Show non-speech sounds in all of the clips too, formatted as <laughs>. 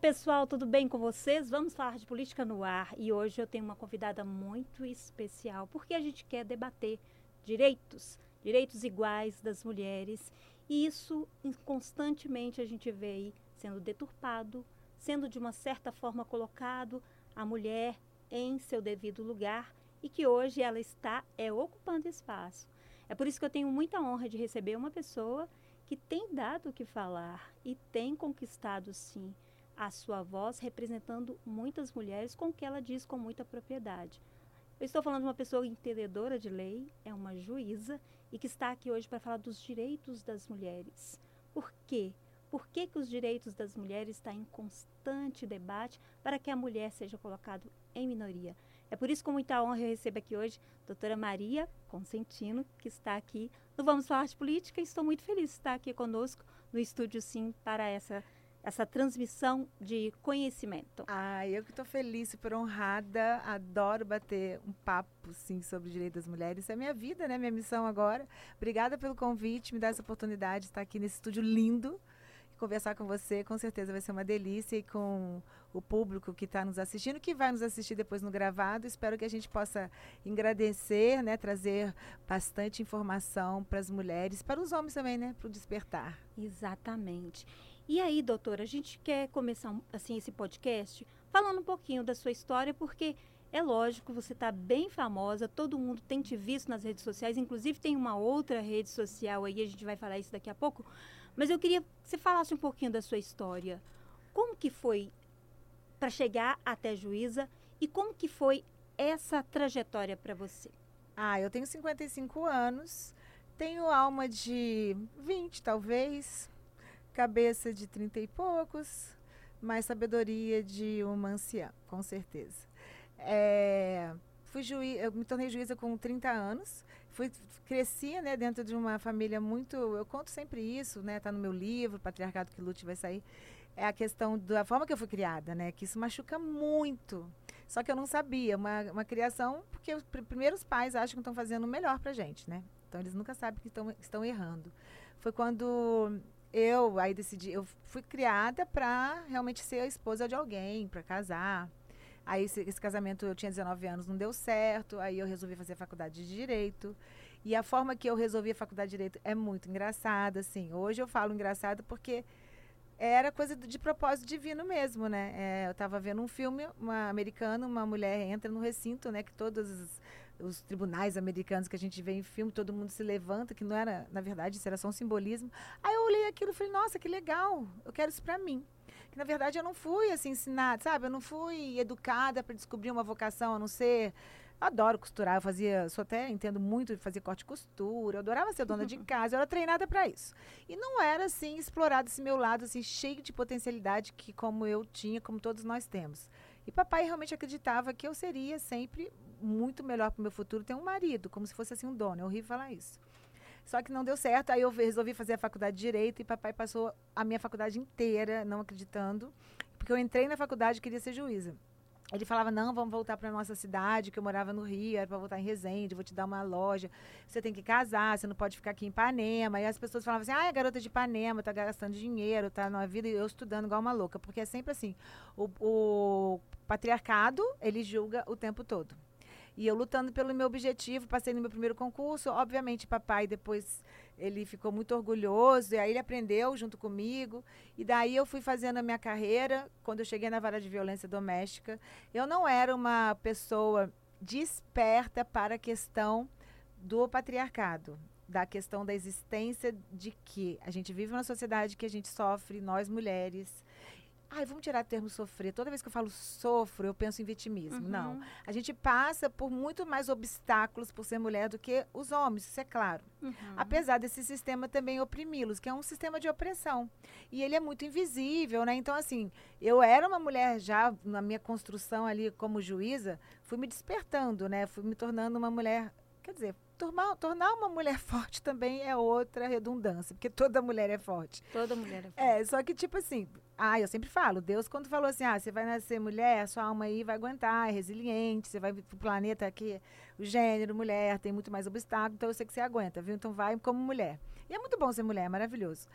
Pessoal, tudo bem com vocês? Vamos falar de política no ar e hoje eu tenho uma convidada muito especial porque a gente quer debater direitos, direitos iguais das mulheres e isso constantemente a gente vê aí sendo deturpado, sendo de uma certa forma colocado a mulher em seu devido lugar e que hoje ela está é ocupando espaço. É por isso que eu tenho muita honra de receber uma pessoa que tem dado o que falar e tem conquistado sim a sua voz, representando muitas mulheres com o que ela diz com muita propriedade. Eu estou falando de uma pessoa entendedora de lei, é uma juíza e que está aqui hoje para falar dos direitos das mulheres. Por quê? Por que, que os direitos das mulheres estão em constante debate para que a mulher seja colocada em minoria? É por isso, com muita honra, eu recebo aqui hoje a doutora Maria Consentino, que está aqui no Vamos Falar de Política. Estou muito feliz de estar aqui conosco no estúdio, sim, para essa essa transmissão de conhecimento. Ah, eu que estou feliz, super honrada, adoro bater um papo, sim, sobre o direito das mulheres. Isso é minha vida, né? Minha missão agora. Obrigada pelo convite, me dar essa oportunidade de estar aqui nesse estúdio lindo conversar com você, com certeza vai ser uma delícia e com o público que está nos assistindo, que vai nos assistir depois no gravado. Espero que a gente possa agradecer, né, trazer bastante informação para as mulheres, para os homens também, né, para o despertar. Exatamente. E aí, doutora, a gente quer começar assim esse podcast falando um pouquinho da sua história, porque é lógico, você está bem famosa, todo mundo tem te visto nas redes sociais, inclusive tem uma outra rede social aí, a gente vai falar isso daqui a pouco. Mas eu queria que você falasse um pouquinho da sua história. Como que foi para chegar até juíza e como que foi essa trajetória para você? Ah, eu tenho 55 anos, tenho alma de 20 talvez, cabeça de trinta e poucos, mais sabedoria de uma anciã, com certeza. É, fui juiz, eu me tornei juíza com 30 anos. Fui, cresci né, dentro de uma família muito. Eu conto sempre isso, né? Está no meu livro, Patriarcado que Lute vai sair. É a questão da forma que eu fui criada, né? Que isso machuca muito. Só que eu não sabia. Uma, uma criação, porque os pr primeiros pais acham que estão fazendo o melhor pra gente, né? Então eles nunca sabem que estão, estão errando. Foi quando eu aí decidi, eu fui criada para realmente ser a esposa de alguém, para casar. Aí esse, esse, casamento eu tinha 19 anos, não deu certo. Aí eu resolvi fazer a faculdade de direito. E a forma que eu resolvi a faculdade de direito é muito engraçada, assim. Hoje eu falo engraçado porque era coisa de propósito divino mesmo, né? É, eu estava vendo um filme, uma americana, uma mulher entra no recinto, né? Que todos os, os, tribunais americanos que a gente vê em filme, todo mundo se levanta, que não era, na verdade, isso era só um simbolismo. Aí eu olhei aquilo e falei, nossa, que legal, eu quero isso para mim. Que na verdade eu não fui assim ensinada, sabe? Eu não fui educada para descobrir uma vocação, a não ser adoro costurar, eu fazia, sou até entendo muito de fazer corte e costura, eu adorava ser dona de <laughs> casa, eu era treinada para isso. E não era assim explorado esse meu lado assim cheio de potencialidade que como eu tinha, como todos nós temos. E papai realmente acreditava que eu seria sempre muito melhor para o meu futuro ter um marido, como se fosse assim um dono. É horrível falar isso. Só que não deu certo, aí eu resolvi fazer a faculdade de Direito e papai passou a minha faculdade inteira não acreditando, porque eu entrei na faculdade e queria ser juíza. Ele falava, não, vamos voltar para nossa cidade, que eu morava no Rio, era para voltar em Resende, vou te dar uma loja, você tem que casar, você não pode ficar aqui em Ipanema. E as pessoas falavam assim, ah, a garota de Ipanema tá gastando dinheiro, tá na vida, e eu estudando igual uma louca. Porque é sempre assim, o, o patriarcado, ele julga o tempo todo. E eu lutando pelo meu objetivo, passei no meu primeiro concurso. Obviamente, papai depois ele ficou muito orgulhoso, e aí ele aprendeu junto comigo. E daí eu fui fazendo a minha carreira. Quando eu cheguei na vara de violência doméstica, eu não era uma pessoa desperta para a questão do patriarcado, da questão da existência de que a gente vive uma sociedade que a gente sofre, nós mulheres, Ai, vamos tirar o termo sofrer. Toda vez que eu falo sofro, eu penso em vitimismo. Uhum. Não. A gente passa por muito mais obstáculos por ser mulher do que os homens, isso é claro. Uhum. Apesar desse sistema também oprimi-los, que é um sistema de opressão. E ele é muito invisível, né? Então, assim, eu era uma mulher já na minha construção ali como juíza, fui me despertando, né? Fui me tornando uma mulher, quer dizer, tornar, tornar uma mulher <laughs> forte também é outra redundância, porque toda mulher é forte. Toda mulher é forte. É, só que, tipo assim, ah, eu sempre falo, Deus quando falou assim, ah, você vai nascer mulher, sua alma aí vai aguentar, é resiliente, você vai pro planeta aqui, o gênero, mulher, tem muito mais obstáculo, então eu sei que você aguenta, viu? Então vai como mulher. E é muito bom ser mulher, é maravilhoso.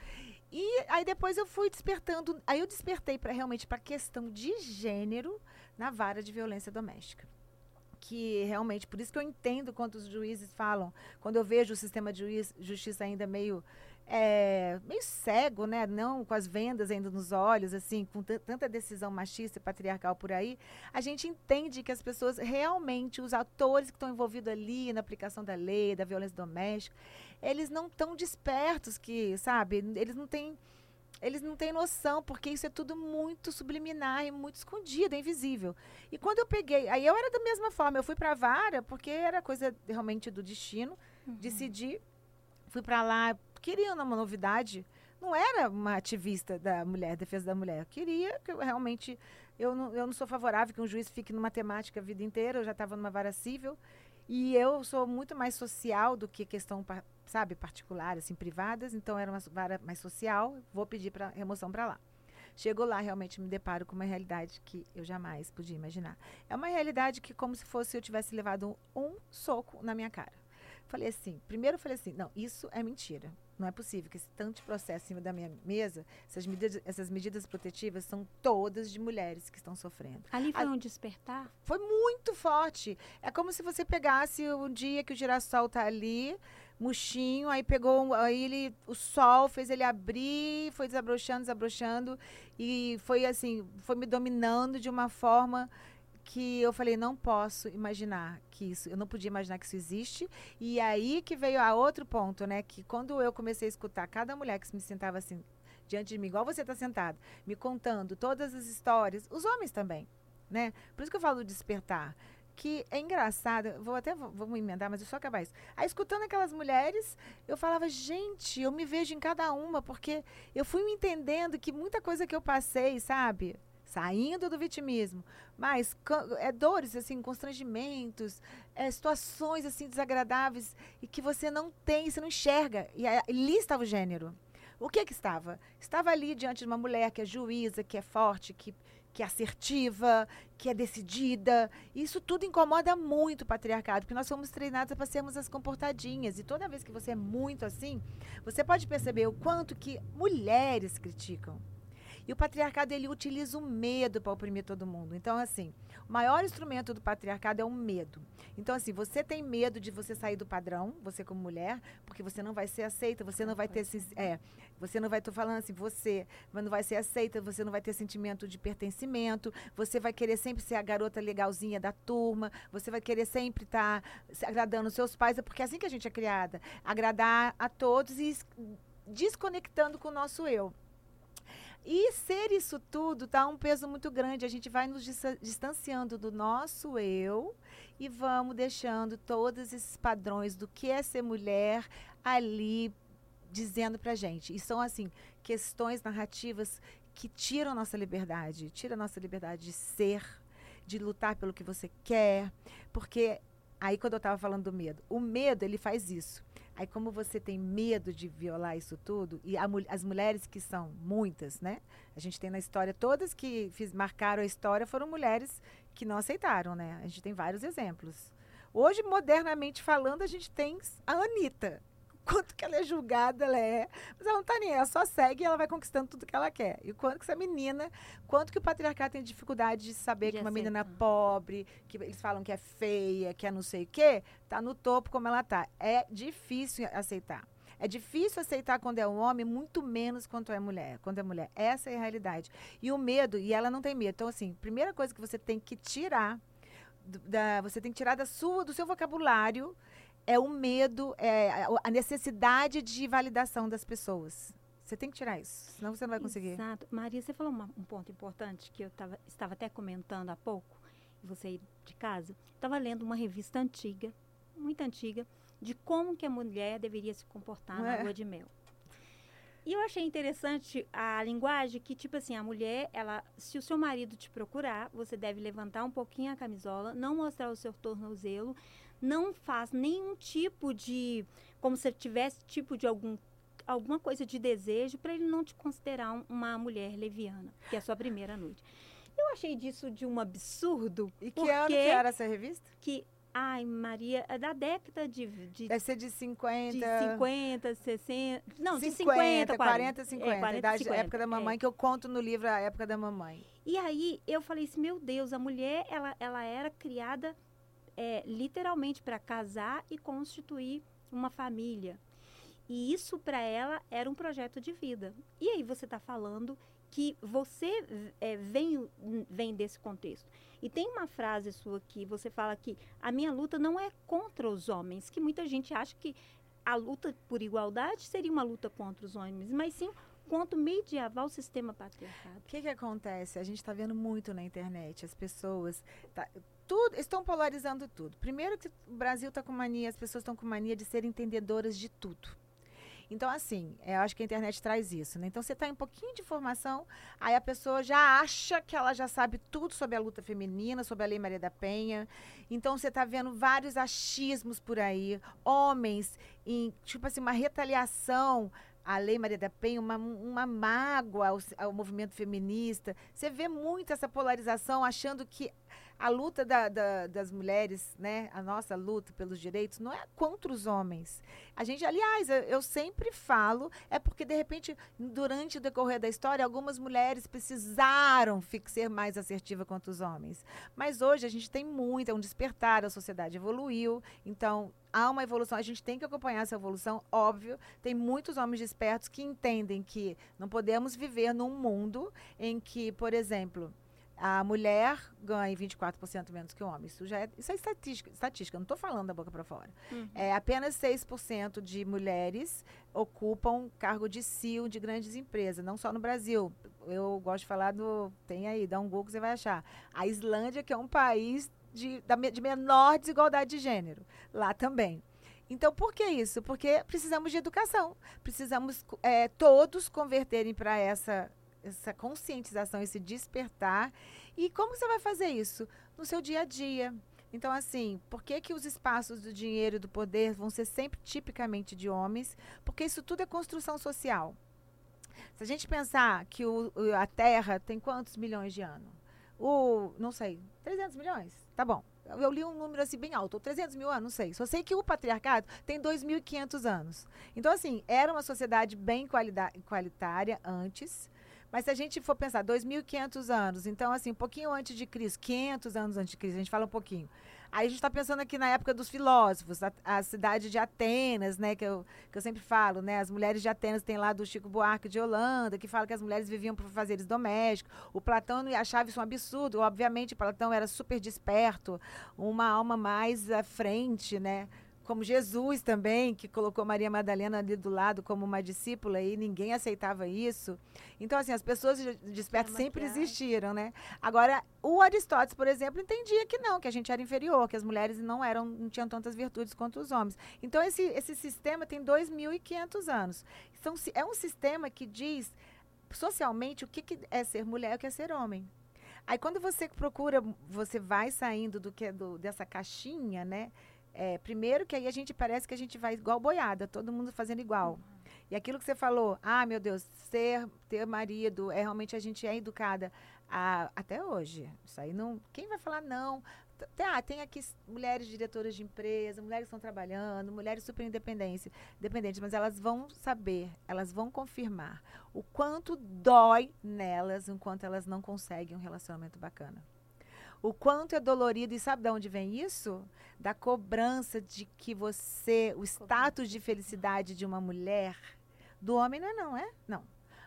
E aí depois eu fui despertando, aí eu despertei para realmente para a questão de gênero na vara de violência doméstica. Que realmente, por isso que eu entendo quando os juízes falam, quando eu vejo o sistema de juiz, justiça ainda meio é, meio cego, né? Não com as vendas ainda nos olhos, assim, com tanta decisão machista e patriarcal por aí, a gente entende que as pessoas realmente, os atores que estão envolvidos ali na aplicação da lei, da violência doméstica, eles não estão despertos que, sabe? Eles não têm eles não têm noção, porque isso é tudo muito subliminar e muito escondido, é invisível. E quando eu peguei, aí eu era da mesma forma, eu fui para a vara, porque era coisa realmente do destino, uhum. decidi, fui para lá, queria uma novidade, não era uma ativista da mulher, defesa da mulher, eu queria que eu realmente, eu não, eu não sou favorável que um juiz fique numa temática a vida inteira, eu já estava numa vara civil, e eu sou muito mais social do que questão sabe, particulares, assim, privadas, então era uma vara mais social, vou pedir para remoção para lá. Chego lá, realmente me deparo com uma realidade que eu jamais podia imaginar. É uma realidade que como se fosse eu tivesse levado um, um soco na minha cara. Falei assim, primeiro eu falei assim, não, isso é mentira. Não é possível que esse tanto de processo em cima da minha mesa, essas medidas, essas medidas protetivas são todas de mulheres que estão sofrendo. Ali foi A, um despertar? Foi muito forte. É como se você pegasse um dia que o girassol tá ali, murchinho, aí pegou, aí ele, o sol fez ele abrir, foi desabrochando, desabrochando, e foi assim, foi me dominando de uma forma que eu falei, não posso imaginar que isso, eu não podia imaginar que isso existe. E aí que veio a outro ponto, né? Que quando eu comecei a escutar cada mulher que me sentava assim diante de mim, igual você está sentado, me contando todas as histórias, os homens também, né? Por isso que eu falo despertar. Que é engraçado, vou até vamos emendar, mas eu só acabar isso. Aí, escutando aquelas mulheres, eu falava, gente, eu me vejo em cada uma, porque eu fui me entendendo que muita coisa que eu passei, sabe? saindo do vitimismo, mas é dores, assim, constrangimentos, é, situações assim desagradáveis e que você não tem, você não enxerga. E ali estava o gênero. O que que estava? Estava ali diante de uma mulher que é juíza, que é forte, que, que é assertiva, que é decidida. Isso tudo incomoda muito o patriarcado, porque nós fomos treinados para sermos as comportadinhas. E toda vez que você é muito assim, você pode perceber o quanto que mulheres criticam. E o patriarcado ele utiliza o medo para oprimir todo mundo. Então, assim, o maior instrumento do patriarcado é o medo. Então, assim, você tem medo de você sair do padrão, você como mulher, porque você não vai ser aceita, você não vai ter é, você não vai tô falando assim, você não vai ser aceita, você não vai ter sentimento de pertencimento, você vai querer sempre ser a garota legalzinha da turma, você vai querer sempre estar tá agradando seus pais, é porque é assim que a gente é criada, agradar a todos e desconectando com o nosso eu. E ser isso tudo dá um peso muito grande. A gente vai nos distanciando do nosso eu e vamos deixando todos esses padrões do que é ser mulher ali dizendo pra gente. E são assim, questões narrativas que tiram nossa liberdade, tiram a nossa liberdade de ser, de lutar pelo que você quer, porque aí quando eu estava falando do medo, o medo ele faz isso. Aí, como você tem medo de violar isso tudo, e a, as mulheres que são muitas, né? A gente tem na história, todas que fiz, marcaram a história foram mulheres que não aceitaram, né? A gente tem vários exemplos. Hoje, modernamente falando, a gente tem a Anitta, quanto que ela é julgada, ela é. Mas ela não tá nem, ela só segue e ela vai conquistando tudo que ela quer. E quanto que essa menina, quanto que o patriarcado tem dificuldade de saber de que uma menina pobre, que eles falam que é feia, que é não sei o quê, tá no topo como ela tá. É difícil aceitar. É difícil aceitar quando é um homem, muito menos quando é mulher. Quando é mulher. Essa é a realidade. E o medo, e ela não tem medo. Então, assim, primeira coisa que você tem que tirar, da, você tem que tirar da sua, do seu vocabulário é o medo, é a necessidade de validação das pessoas. Você tem que tirar isso, senão você não vai conseguir. Exato. Maria, você falou uma, um ponto importante que eu tava, estava até comentando há pouco, você aí de casa. Estava lendo uma revista antiga, muito antiga, de como que a mulher deveria se comportar na lua de mel. E eu achei interessante a linguagem que, tipo assim, a mulher, ela, se o seu marido te procurar, você deve levantar um pouquinho a camisola, não mostrar o seu tornozelo, não faz nenhum tipo de. como se tivesse tipo de algum alguma coisa de desejo para ele não te considerar um, uma mulher leviana, que é a sua primeira noite. Eu achei disso de um absurdo. E que ano que era essa revista? Que Ai, Maria, é da década de, de Deve ser de 50. de 50, 60. Não, de 50, 50, 40, 50. É, 40, idade, 50, época da mamãe, é. que eu conto no livro a época da mamãe. E aí eu falei assim, meu Deus, a mulher ela, ela era criada é, literalmente para casar e constituir uma família. E isso para ela era um projeto de vida. E aí você está falando que você é, vem, vem desse contexto. E tem uma frase sua que você fala que a minha luta não é contra os homens, que muita gente acha que a luta por igualdade seria uma luta contra os homens, mas sim contra o medieval sistema patriarcado. O que, que acontece? A gente está vendo muito na internet, as pessoas. Tá, tudo, estão polarizando tudo. Primeiro que o Brasil está com mania, as pessoas estão com mania de ser entendedoras de tudo. Então, assim, eu acho que a internet traz isso, né? Então, você está em um pouquinho de informação, aí a pessoa já acha que ela já sabe tudo sobre a luta feminina, sobre a Lei Maria da Penha. Então, você está vendo vários achismos por aí, homens em, tipo assim, uma retaliação à Lei Maria da Penha, uma, uma mágoa ao, ao movimento feminista. Você vê muito essa polarização, achando que a luta da, da, das mulheres, né, a nossa luta pelos direitos, não é contra os homens. A gente, aliás, eu, eu, sempre falo, é porque, de repente, durante o decorrer da história, algumas mulheres precisaram ser mais assertiva contra os homens. Mas hoje a gente tem muito, é um despertar, a sociedade evoluiu, então há uma evolução, a gente tem que acompanhar essa evolução, óbvio. Tem muitos homens despertos que entendem que não podemos viver num mundo em que, por exemplo, a mulher ganha 24% menos que o homem. Isso já é, isso é estatística, estatística não estou falando da boca para fora. Uhum. É, apenas 6% de mulheres ocupam cargo de CEO de grandes empresas, não só no Brasil. Eu gosto de falar do. Tem aí, dá um Google que você vai achar. A Islândia, que é um país de, da, de menor desigualdade de gênero. Lá também. Então, por que isso? Porque precisamos de educação. Precisamos é, todos converterem para essa essa conscientização, esse despertar. E como você vai fazer isso? No seu dia a dia. Então, assim, por que, que os espaços do dinheiro e do poder vão ser sempre tipicamente de homens? Porque isso tudo é construção social. Se a gente pensar que o, a Terra tem quantos milhões de anos? O, não sei, 300 milhões? Tá bom. Eu li um número assim bem alto, 300 mil anos, não sei. Só sei que o patriarcado tem 2.500 anos. Então, assim, era uma sociedade bem qualitária antes, mas se a gente for pensar, 2.500 anos, então, assim, um pouquinho antes de Cristo, 500 anos antes de Cristo, a gente fala um pouquinho. Aí a gente está pensando aqui na época dos filósofos, a, a, cidade de Atenas, né, que eu, que eu sempre falo, né, as mulheres de Atenas tem lá do Chico Buarque de Holanda, que fala que as mulheres viviam por fazeres domésticos. O Platão achava isso um absurdo, obviamente Platão era super desperto, uma alma mais à frente, né, como Jesus também, que colocou Maria Madalena ali do lado como uma discípula e ninguém aceitava isso. Então, assim, as pessoas despertas sempre existiram, né? Agora, o Aristóteles, por exemplo, entendia que não, que a gente era inferior, que as mulheres não eram, não tinham tantas virtudes quanto os homens. Então, esse, esse sistema tem 2.500 anos. Então, é um sistema que diz socialmente o que, que é ser mulher e o que é ser homem. Aí quando você procura, você vai saindo do que é do, dessa caixinha, né? É, primeiro que aí a gente parece que a gente vai igual boiada, todo mundo fazendo igual. Uhum. E aquilo que você falou, ah, meu Deus, ser, ter marido, é realmente a gente é educada a, até hoje. Isso aí não. Quem vai falar não? Ah, tem aqui mulheres diretoras de empresa, mulheres que estão trabalhando, mulheres super independentes, independentes, mas elas vão saber, elas vão confirmar o quanto dói nelas enquanto elas não conseguem um relacionamento bacana o quanto é dolorido. E sabe de onde vem isso? Da cobrança de que você, o status de felicidade de uma mulher, do homem não é não, é? Não.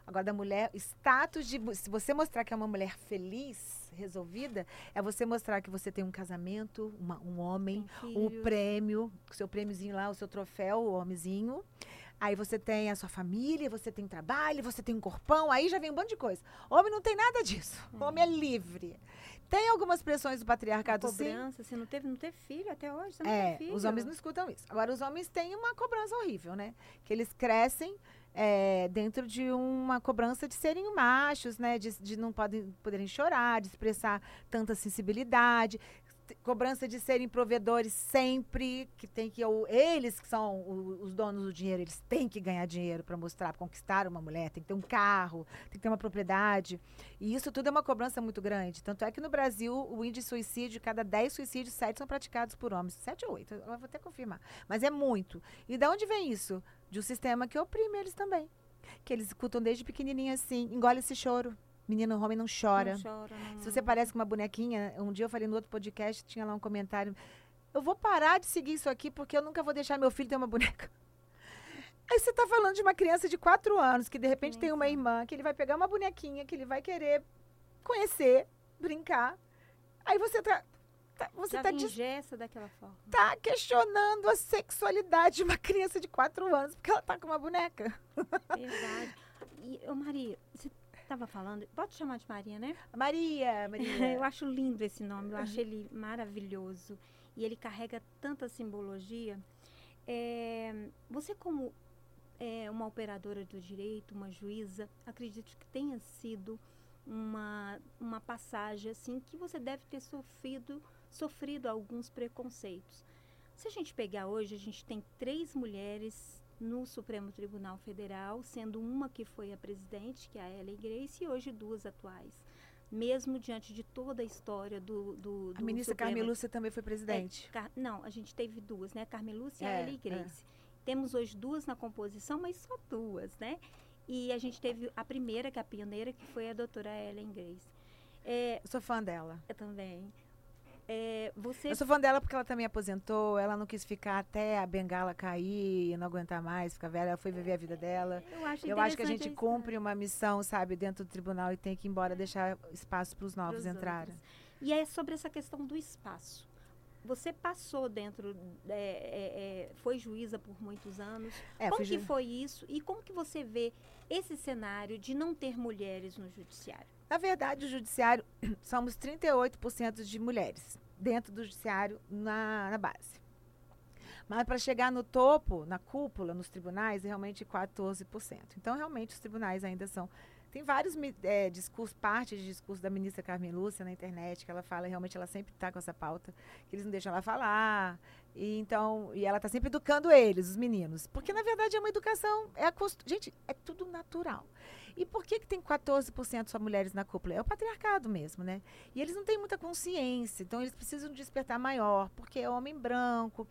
Agora, da mulher, status de. Se você mostrar que é uma mulher feliz, resolvida, é você mostrar que você tem um casamento, uma, um homem, um prêmio, o seu prêmiozinho lá, o seu troféu, o homenzinho. Aí você tem a sua família, você tem trabalho, você tem um corpão, aí já vem um monte de coisa. Homem não tem nada disso. É. Homem é livre. Tem algumas pressões do patriarcado, a cobrança, sim. Você não teve, não teve filho até hoje, você não é, filho. os homens não escutam isso. Agora, os homens têm uma cobrança horrível, né? Que eles crescem é, dentro de uma cobrança de serem machos, né? De, de não podem, poderem chorar, de expressar tanta sensibilidade. Cobrança de serem provedores sempre, que tem que ou eles que são os donos do dinheiro, eles têm que ganhar dinheiro para mostrar, pra conquistar uma mulher, tem que ter um carro, tem que ter uma propriedade. E isso tudo é uma cobrança muito grande. Tanto é que no Brasil, o índice de suicídio, cada 10 suicídios, 7 são praticados por homens. 7 ou 8, eu vou até confirmar. Mas é muito. E de onde vem isso? De um sistema que oprime eles também. Que eles escutam desde pequenininho assim, engole esse choro. Menino, homem não chora. Não chora não. Se você parece com uma bonequinha, um dia eu falei no outro podcast, tinha lá um comentário. Eu vou parar de seguir isso aqui porque eu nunca vou deixar meu filho ter uma boneca. <laughs> Aí você está falando de uma criança de quatro anos que de repente tem uma irmã, que ele vai pegar uma bonequinha, que ele vai querer conhecer, brincar. Aí você tá. tá você Já tá, ingessa daquela forma. tá questionando a sexualidade de uma criança de quatro anos porque ela tá com uma boneca. Verdade. <laughs> E, ô Maria, você estava falando, pode chamar de Maria, né? Maria, Maria. <laughs> eu acho lindo esse nome, eu acho ele maravilhoso. E ele carrega tanta simbologia. É, você, como é, uma operadora do direito, uma juíza, acredito que tenha sido uma, uma passagem assim que você deve ter sofrido, sofrido alguns preconceitos. Se a gente pegar hoje, a gente tem três mulheres no Supremo Tribunal Federal, sendo uma que foi a presidente, que é a Ellen Grace, e hoje duas atuais. Mesmo diante de toda a história do. do, do a ministra Supremo. Carmelúcia também foi presidente. É, Car não, a gente teve duas, né? Carmelúcia e É, a Ellen Grace. Temos hoje duas na composição, mas só duas, né? E a gente teve a primeira, que é a pioneira, que foi a doutora Ellen Grace. É, Eu sou fã dela. eu também. É, você Eu sou fã dela porque ela também aposentou, ela não quis ficar até a bengala cair, não aguentar mais, ficar velha, ela foi viver a vida dela. Eu acho, Eu acho que a gente cumpre uma missão, sabe, dentro do tribunal e tem que ir embora deixar espaço para os novos entrarem. E é sobre essa questão do espaço. Você passou dentro, é, é, é, foi juíza por muitos anos. É, como que ju- foi isso? E como que você vê esse cenário de não ter mulheres no judiciário? Na verdade, o judiciário, <clears throat> somos 38% de mulheres dentro do judiciário na, na base. Mas para chegar no topo, na cúpula, nos tribunais, é realmente 14%. Então, realmente, os tribunais ainda são. Tem vários eh, discursos, parte de discurso da ministra Carmen Lúcia na internet, que ela fala, realmente ela sempre está com essa pauta, que eles não deixam ela falar. E então, e ela está sempre educando eles, os meninos. Porque, na verdade, é uma educação. É a costu- Gente, é tudo natural. E por que, que tem 14% só mulheres na cúpula? É o patriarcado mesmo, né? E eles não têm muita consciência, então eles precisam de despertar maior, porque é homem branco,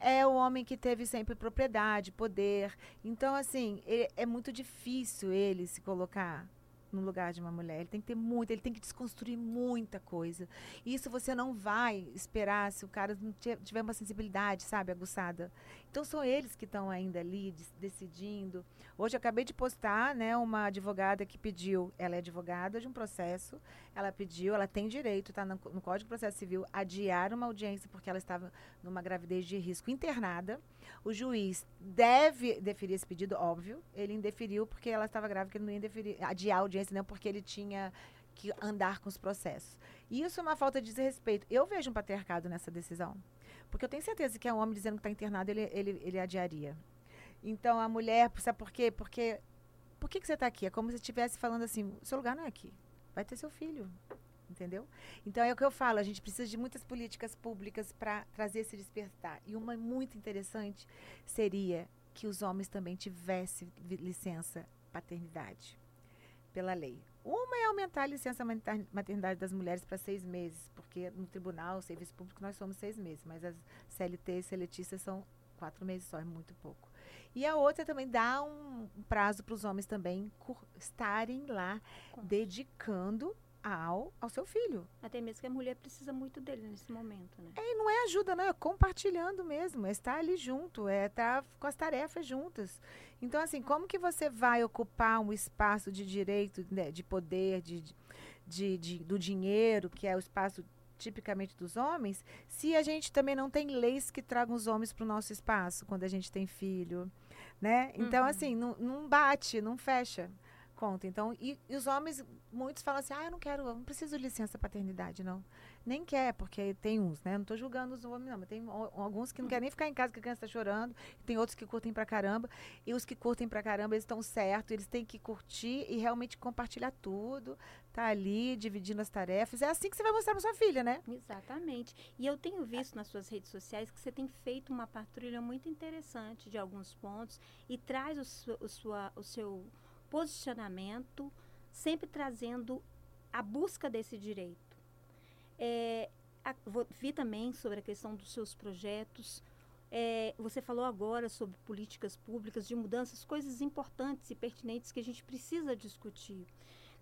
é o homem que teve sempre propriedade, poder. Então, assim, é muito difícil ele se colocar no lugar de uma mulher. Ele tem que ter muito, ele tem que desconstruir muita coisa. Isso você não vai esperar se o cara não ti- tiver uma sensibilidade, sabe, aguçada. Então são eles que estão ainda ali decidindo. Hoje eu acabei de postar, né, uma advogada que pediu, ela é advogada de um processo, ela pediu, ela tem direito, tá no, no Código de Processo Civil, adiar uma audiência porque ela estava numa gravidez de risco internada. O juiz deve deferir esse pedido, óbvio. Ele indeferiu porque ela estava grávida, que ele não ia indeferir, adiar a audiência, não, porque ele tinha que andar com os processos. E isso é uma falta de desrespeito. Eu vejo um patriarcado nessa decisão. Porque eu tenho certeza que é um homem dizendo que está internado, ele, ele, ele adiaria. Então, a mulher, sabe por quê? Porque, por que, que você está aqui? É como se estivesse falando assim, seu lugar não é aqui. Vai ter seu filho. Entendeu? Então, é o que eu falo, a gente precisa de muitas políticas públicas para trazer esse despertar. E uma muito interessante seria que os homens também tivessem licença paternidade pela lei. Uma é aumentar a licença mater- maternidade das mulheres para seis meses, porque no tribunal, serviço público, nós somos seis meses, mas as CLT e seletistas são quatro meses só, é muito pouco. E a outra também dá um prazo para os homens também estarem lá dedicando ao, ao seu filho. Até mesmo que a mulher precisa muito dele nesse momento, né? E não é ajuda, não, é compartilhando mesmo, é estar ali junto, é estar com as tarefas juntas. Então, assim, como que você vai ocupar um espaço de direito, né, de poder, de, de, de- do dinheiro, que é o espaço tipicamente dos homens, se a gente também não tem leis que tragam os homens para o nosso espaço quando a gente tem filho, né? Então, Uhum. assim, não, não bate, não fecha. Conta. Então, e, e, os homens, muitos falam assim, ah, eu não quero, eu não preciso de licença paternidade, não. Nem quer, porque tem uns, né? Não estou julgando os homens, não, mas tem alguns que não querem nem ficar em casa que a criança está chorando, tem outros que curtem pra caramba, e os que curtem pra caramba, eles estão certos, eles têm que curtir e realmente compartilhar tudo, tá ali, dividindo as tarefas. É assim que você vai mostrar pra sua filha, né? Exatamente. E eu tenho visto nas suas redes sociais que você tem feito uma patrulha muito interessante de alguns pontos e traz o, o, sua, o seu posicionamento, sempre trazendo a busca desse direito. É, a, vi também sobre a questão dos seus projetos. É, você falou agora sobre políticas públicas de mudanças, coisas importantes e pertinentes que a gente precisa discutir.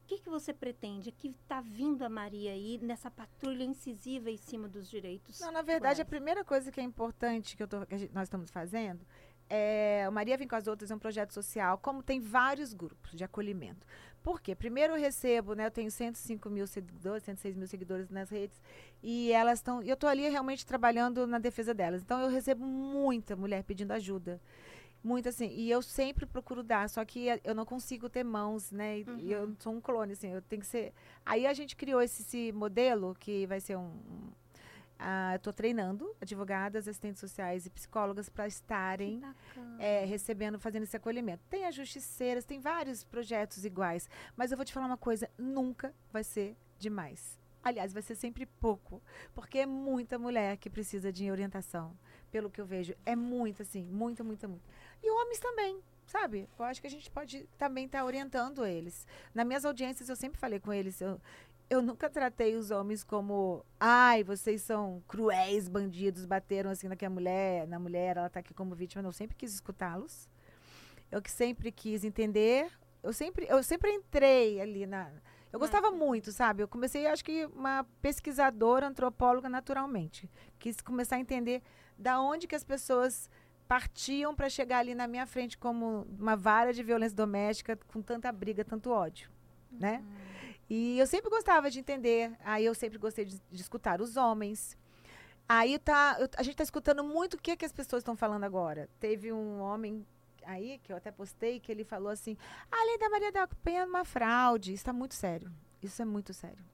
O que, que você pretende? Que está vindo a Maria aí nessa patrulha incisiva em cima dos direitos? Não, na verdade, a primeira coisa que é importante que, tô, que gente, nós estamos fazendo é, o Maria Vem com as Outras é um projeto social, como tem vários grupos de acolhimento. Por quê? Primeiro eu recebo, né, eu tenho 105 mil seguidores, 106 mil seguidores nas redes, e elas estão. Eu estou ali realmente trabalhando na defesa delas. Então eu recebo muita mulher pedindo ajuda. Muito assim, e eu sempre procuro dar, só que eu não consigo ter mãos, né? Uhum. Eu sou um clone, assim, eu tenho que ser. Aí a gente criou esse, esse modelo que vai ser um, ah, Estou treinando advogadas, assistentes sociais e psicólogas para estarem é, recebendo, fazendo esse acolhimento. Tem as justiceiras, tem vários projetos iguais, mas eu vou te falar uma coisa: nunca vai ser demais. Aliás, vai ser sempre pouco, porque é muita mulher que precisa de orientação, pelo que eu vejo. É muita, assim, muita, muita, muita. E homens também, sabe? Eu acho que a gente pode também estar tá orientando eles. Nas minhas audiências, eu sempre falei com eles, eu, eu nunca tratei os homens como, ai, vocês são cruéis, bandidos, bateram assim naquela mulher, na mulher, ela está aqui como vítima. Não, eu sempre quis escutá-los. Eu que sempre quis entender. Eu sempre, eu sempre entrei ali na. Eu gostava muito, sabe? Eu comecei, acho que uma pesquisadora, antropóloga naturalmente. Quis começar a entender da onde que as pessoas partiam para chegar ali na minha frente como uma vara de violência doméstica com tanta briga, tanto ódio, né? uhum. né? E eu sempre gostava de entender. Aí eu sempre gostei de, de escutar os homens. Aí tá, eu, a gente está escutando muito o que, é que as pessoas estão falando agora. Teve um homem aí, que eu até postei, que ele falou assim: a lei da Maria da Penha é uma fraude. Isso está muito sério. Isso é muito sério.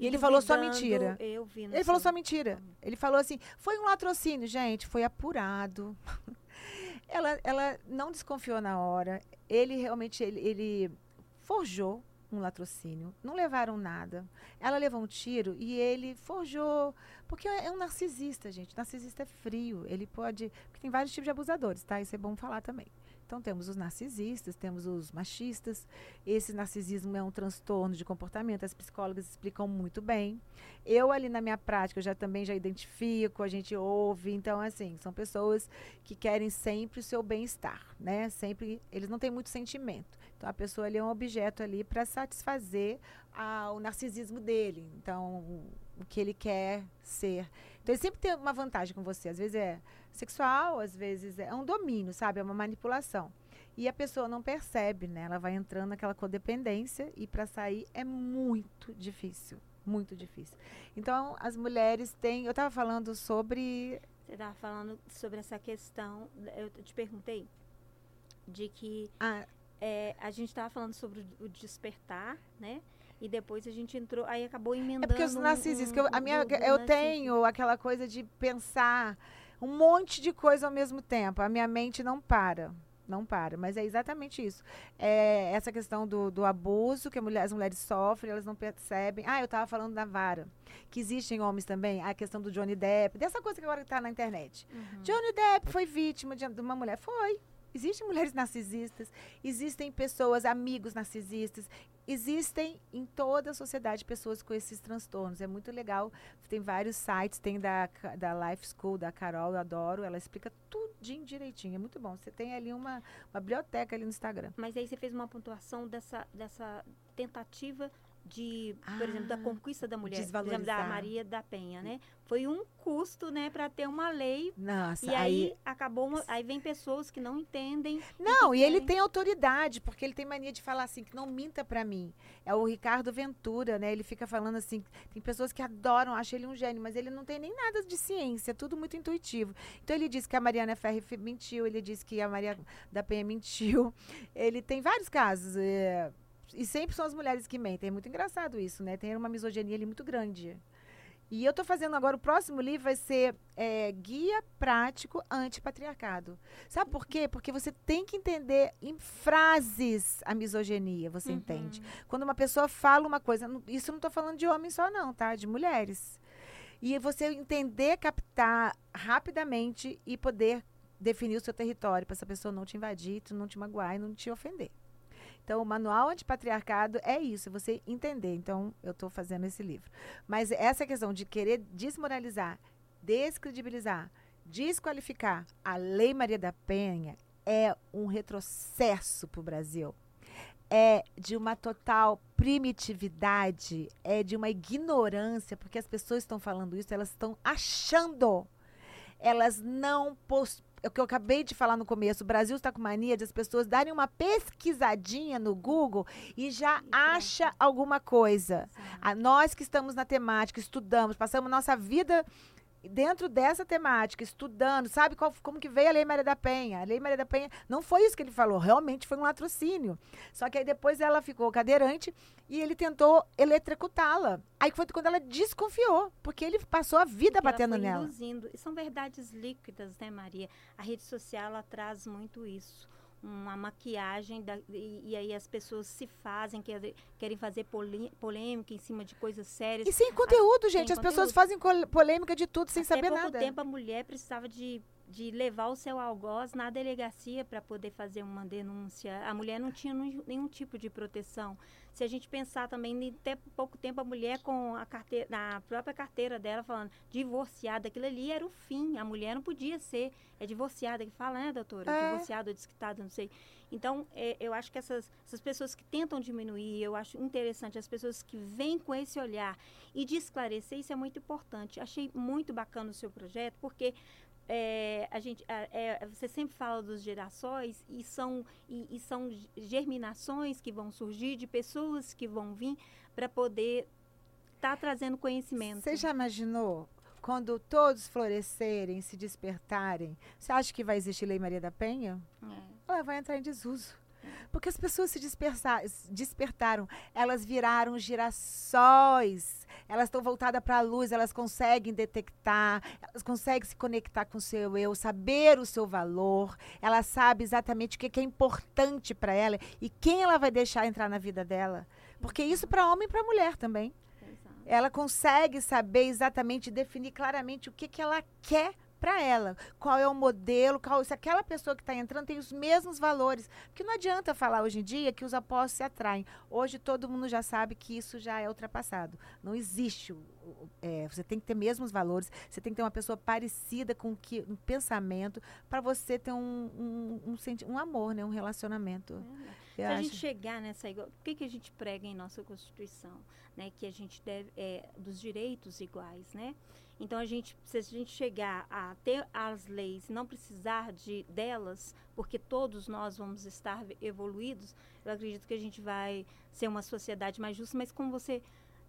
E ele falou só mentira. ele falou só mentira. Ele falou assim: foi um latrocínio, gente, foi apurado. <laughs> ela, ela não desconfiou na hora. Ele realmente ele, ele forjou um latrocínio, não levaram nada. Ela levou um tiro e ele forjou. Porque é um narcisista, gente. Narcisista é frio. Ele pode. Porque tem vários tipos de abusadores, tá? Isso é bom falar também. Então temos os narcisistas, temos os machistas. Esse narcisismo é um transtorno de comportamento, as psicólogas explicam muito bem. Eu ali na minha prática eu já também já identifico, a gente ouve, então assim, são pessoas que querem sempre o seu bem-estar, né? Sempre eles não têm muito sentimento. Então a pessoa ali é um objeto ali para satisfazer a, o narcisismo dele. Então o que ele quer ser. Então ele sempre tem uma vantagem com você. Às vezes é sexual, às vezes é um domínio, sabe? É uma manipulação. E a pessoa não percebe, né? Ela vai entrando naquela codependência e para sair é muito difícil, muito difícil. Então as mulheres têm, eu estava falando sobre Você estava falando sobre essa questão, eu te perguntei de que ah. é, a gente estava falando sobre o despertar, né? E depois a gente entrou, aí acabou emendando. É porque os narcisistas, um, que eu, a minha, eu tenho aquela coisa de pensar um monte de coisa ao mesmo tempo. A minha mente não para. Não para, mas é exatamente isso. É essa questão do, do abuso que mulher, as mulheres sofrem, elas não percebem. Ah, eu estava falando da vara. Que existem homens também. A questão do Johnny Depp, dessa coisa que agora está na internet. Uhum. Johnny Depp foi vítima de, de uma mulher. Foi. Existem mulheres narcisistas, existem pessoas, amigos narcisistas, existem em toda a sociedade pessoas com esses transtornos. É muito legal. Tem vários sites, tem da, da Life School, da Carol, eu adoro. Ela explica tudinho direitinho. É muito bom. Você tem ali uma, uma biblioteca ali no Instagram. Mas aí você fez uma pontuação dessa, dessa tentativa de, por exemplo, da Ah, conquista da mulher, exemplo, da. Maria da Penha, né? Foi um custo, né, para ter uma lei. Nossa, E aí, acabou, uma- aí vem pessoas que não entendem. Não, e ele tem autoridade, porque ele tem mania de falar assim, que não minta pra mim. É o Ricardo Ventura, né? Ele fica falando assim, tem pessoas que adoram, acham ele um gênio, mas ele não tem nem nada de ciência, é tudo muito intuitivo. Então ele disse que a Mariana Ferri fe- mentiu, ele disse que a Maria da Penha mentiu. Ele tem vários casos, é, e sempre são as mulheres que mentem. É muito engraçado isso, né? Tem uma misoginia ali muito grande. E eu tô fazendo agora, o próximo livro vai ser é, Guia Prático Antipatriarcado. Sabe por quê? Porque você tem que entender em frases a misoginia, você Uhum. entende? Quando uma pessoa fala uma coisa, isso não estou falando de homens só não, tá? De mulheres. E você entender, captar rapidamente e poder definir o seu território para essa pessoa não te invadir, não te magoar e não te ofender. Então, o manual antipatriarcado é isso, você entender. Então, eu estou fazendo esse livro. Mas essa questão de querer desmoralizar, descredibilizar, desqualificar a Lei Maria da Penha é um retrocesso para o Brasil. É de uma total primitividade, é de uma ignorância, porque as pessoas estão falando isso, elas estão achando. Elas não o que eu acabei de falar no começo, o Brasil está com mania de as pessoas darem uma pesquisadinha no Google e já pronto. acha alguma coisa. A nós que estamos na temática, estudamos, passamos nossa vida dentro dessa temática, estudando, sabe qual- como que veio a Lei Maria da Penha? A Lei Maria da Penha não foi isso que ele falou, realmente foi um latrocínio. Só que aí depois ela ficou cadeirante e ele tentou eletrocutá-la. Aí foi quando ela desconfiou, porque ele passou a vida Porque ela batendo foi nela. Induzindo. E são verdades líquidas, né, Maria? A rede social ela traz muito isso. Uma maquiagem, da- e, e aí as pessoas se fazem, quer- querem fazer polê- polêmica em cima de coisas sérias. E sem conteúdo, gente. sem As pessoas conteúdo. fazem col- polêmica de tudo sem Até saber pouco nada. tempo a mulher precisava de, de levar o seu algoz na delegacia para poder fazer uma denúncia. A mulher não tinha nenhum tipo de proteção. Se a gente pensar também, em até pouco tempo a mulher com a carteira, na própria carteira dela falando divorciada, aquilo ali era o fim. A mulher não podia ser é divorciada que fala, né, doutora? É. Divorciada ou desquitada, não sei. Então, é, eu acho que essas, essas pessoas que tentam diminuir, eu acho interessante, as pessoas que vêm com esse olhar e de esclarecer, isso é muito importante. Achei muito bacana o seu projeto, porque é, a gente, é, você sempre fala dos gerações e são, e, e são germinações que vão surgir de pessoas que vão vir para poder estar trazendo conhecimento. Você já imaginou quando todos florescerem, se despertarem? Você acha que vai existir Lei Maria da Penha? É. Ela vai entrar em desuso. Porque as pessoas se despertaram, elas viraram girassóis, elas estão voltadas para a luz, elas conseguem detectar, elas conseguem se conectar com o seu eu, saber o seu valor, ela sabe exatamente o que que é importante para ela e quem ela vai deixar entrar na vida dela. Porque isso para homem e para mulher também. Exato. Ela consegue saber exatamente, definir claramente o que, que ela quer para ela. Qual é o modelo, qual, se aquela pessoa que está entrando tem os mesmos valores. Porque não adianta falar hoje em dia que os opostos se atraem. Hoje todo mundo já sabe que isso já é ultrapassado. Não existe. o- o- é, você tem que ter mesmos valores, você tem que ter uma pessoa parecida com o que, um pensamento, para você ter um, um, um, um amor, né? um relacionamento. Se Eu a acho. gente chegar nessa igual, por que, que a gente prega em nossa Constituição, né, que a gente deve é, dos direitos iguais, né? Então a gente, se a gente chegar a ter as leis, não precisar de delas, porque todos nós vamos estar evoluídos, eu acredito que a gente vai ser uma sociedade mais justa. Mas como você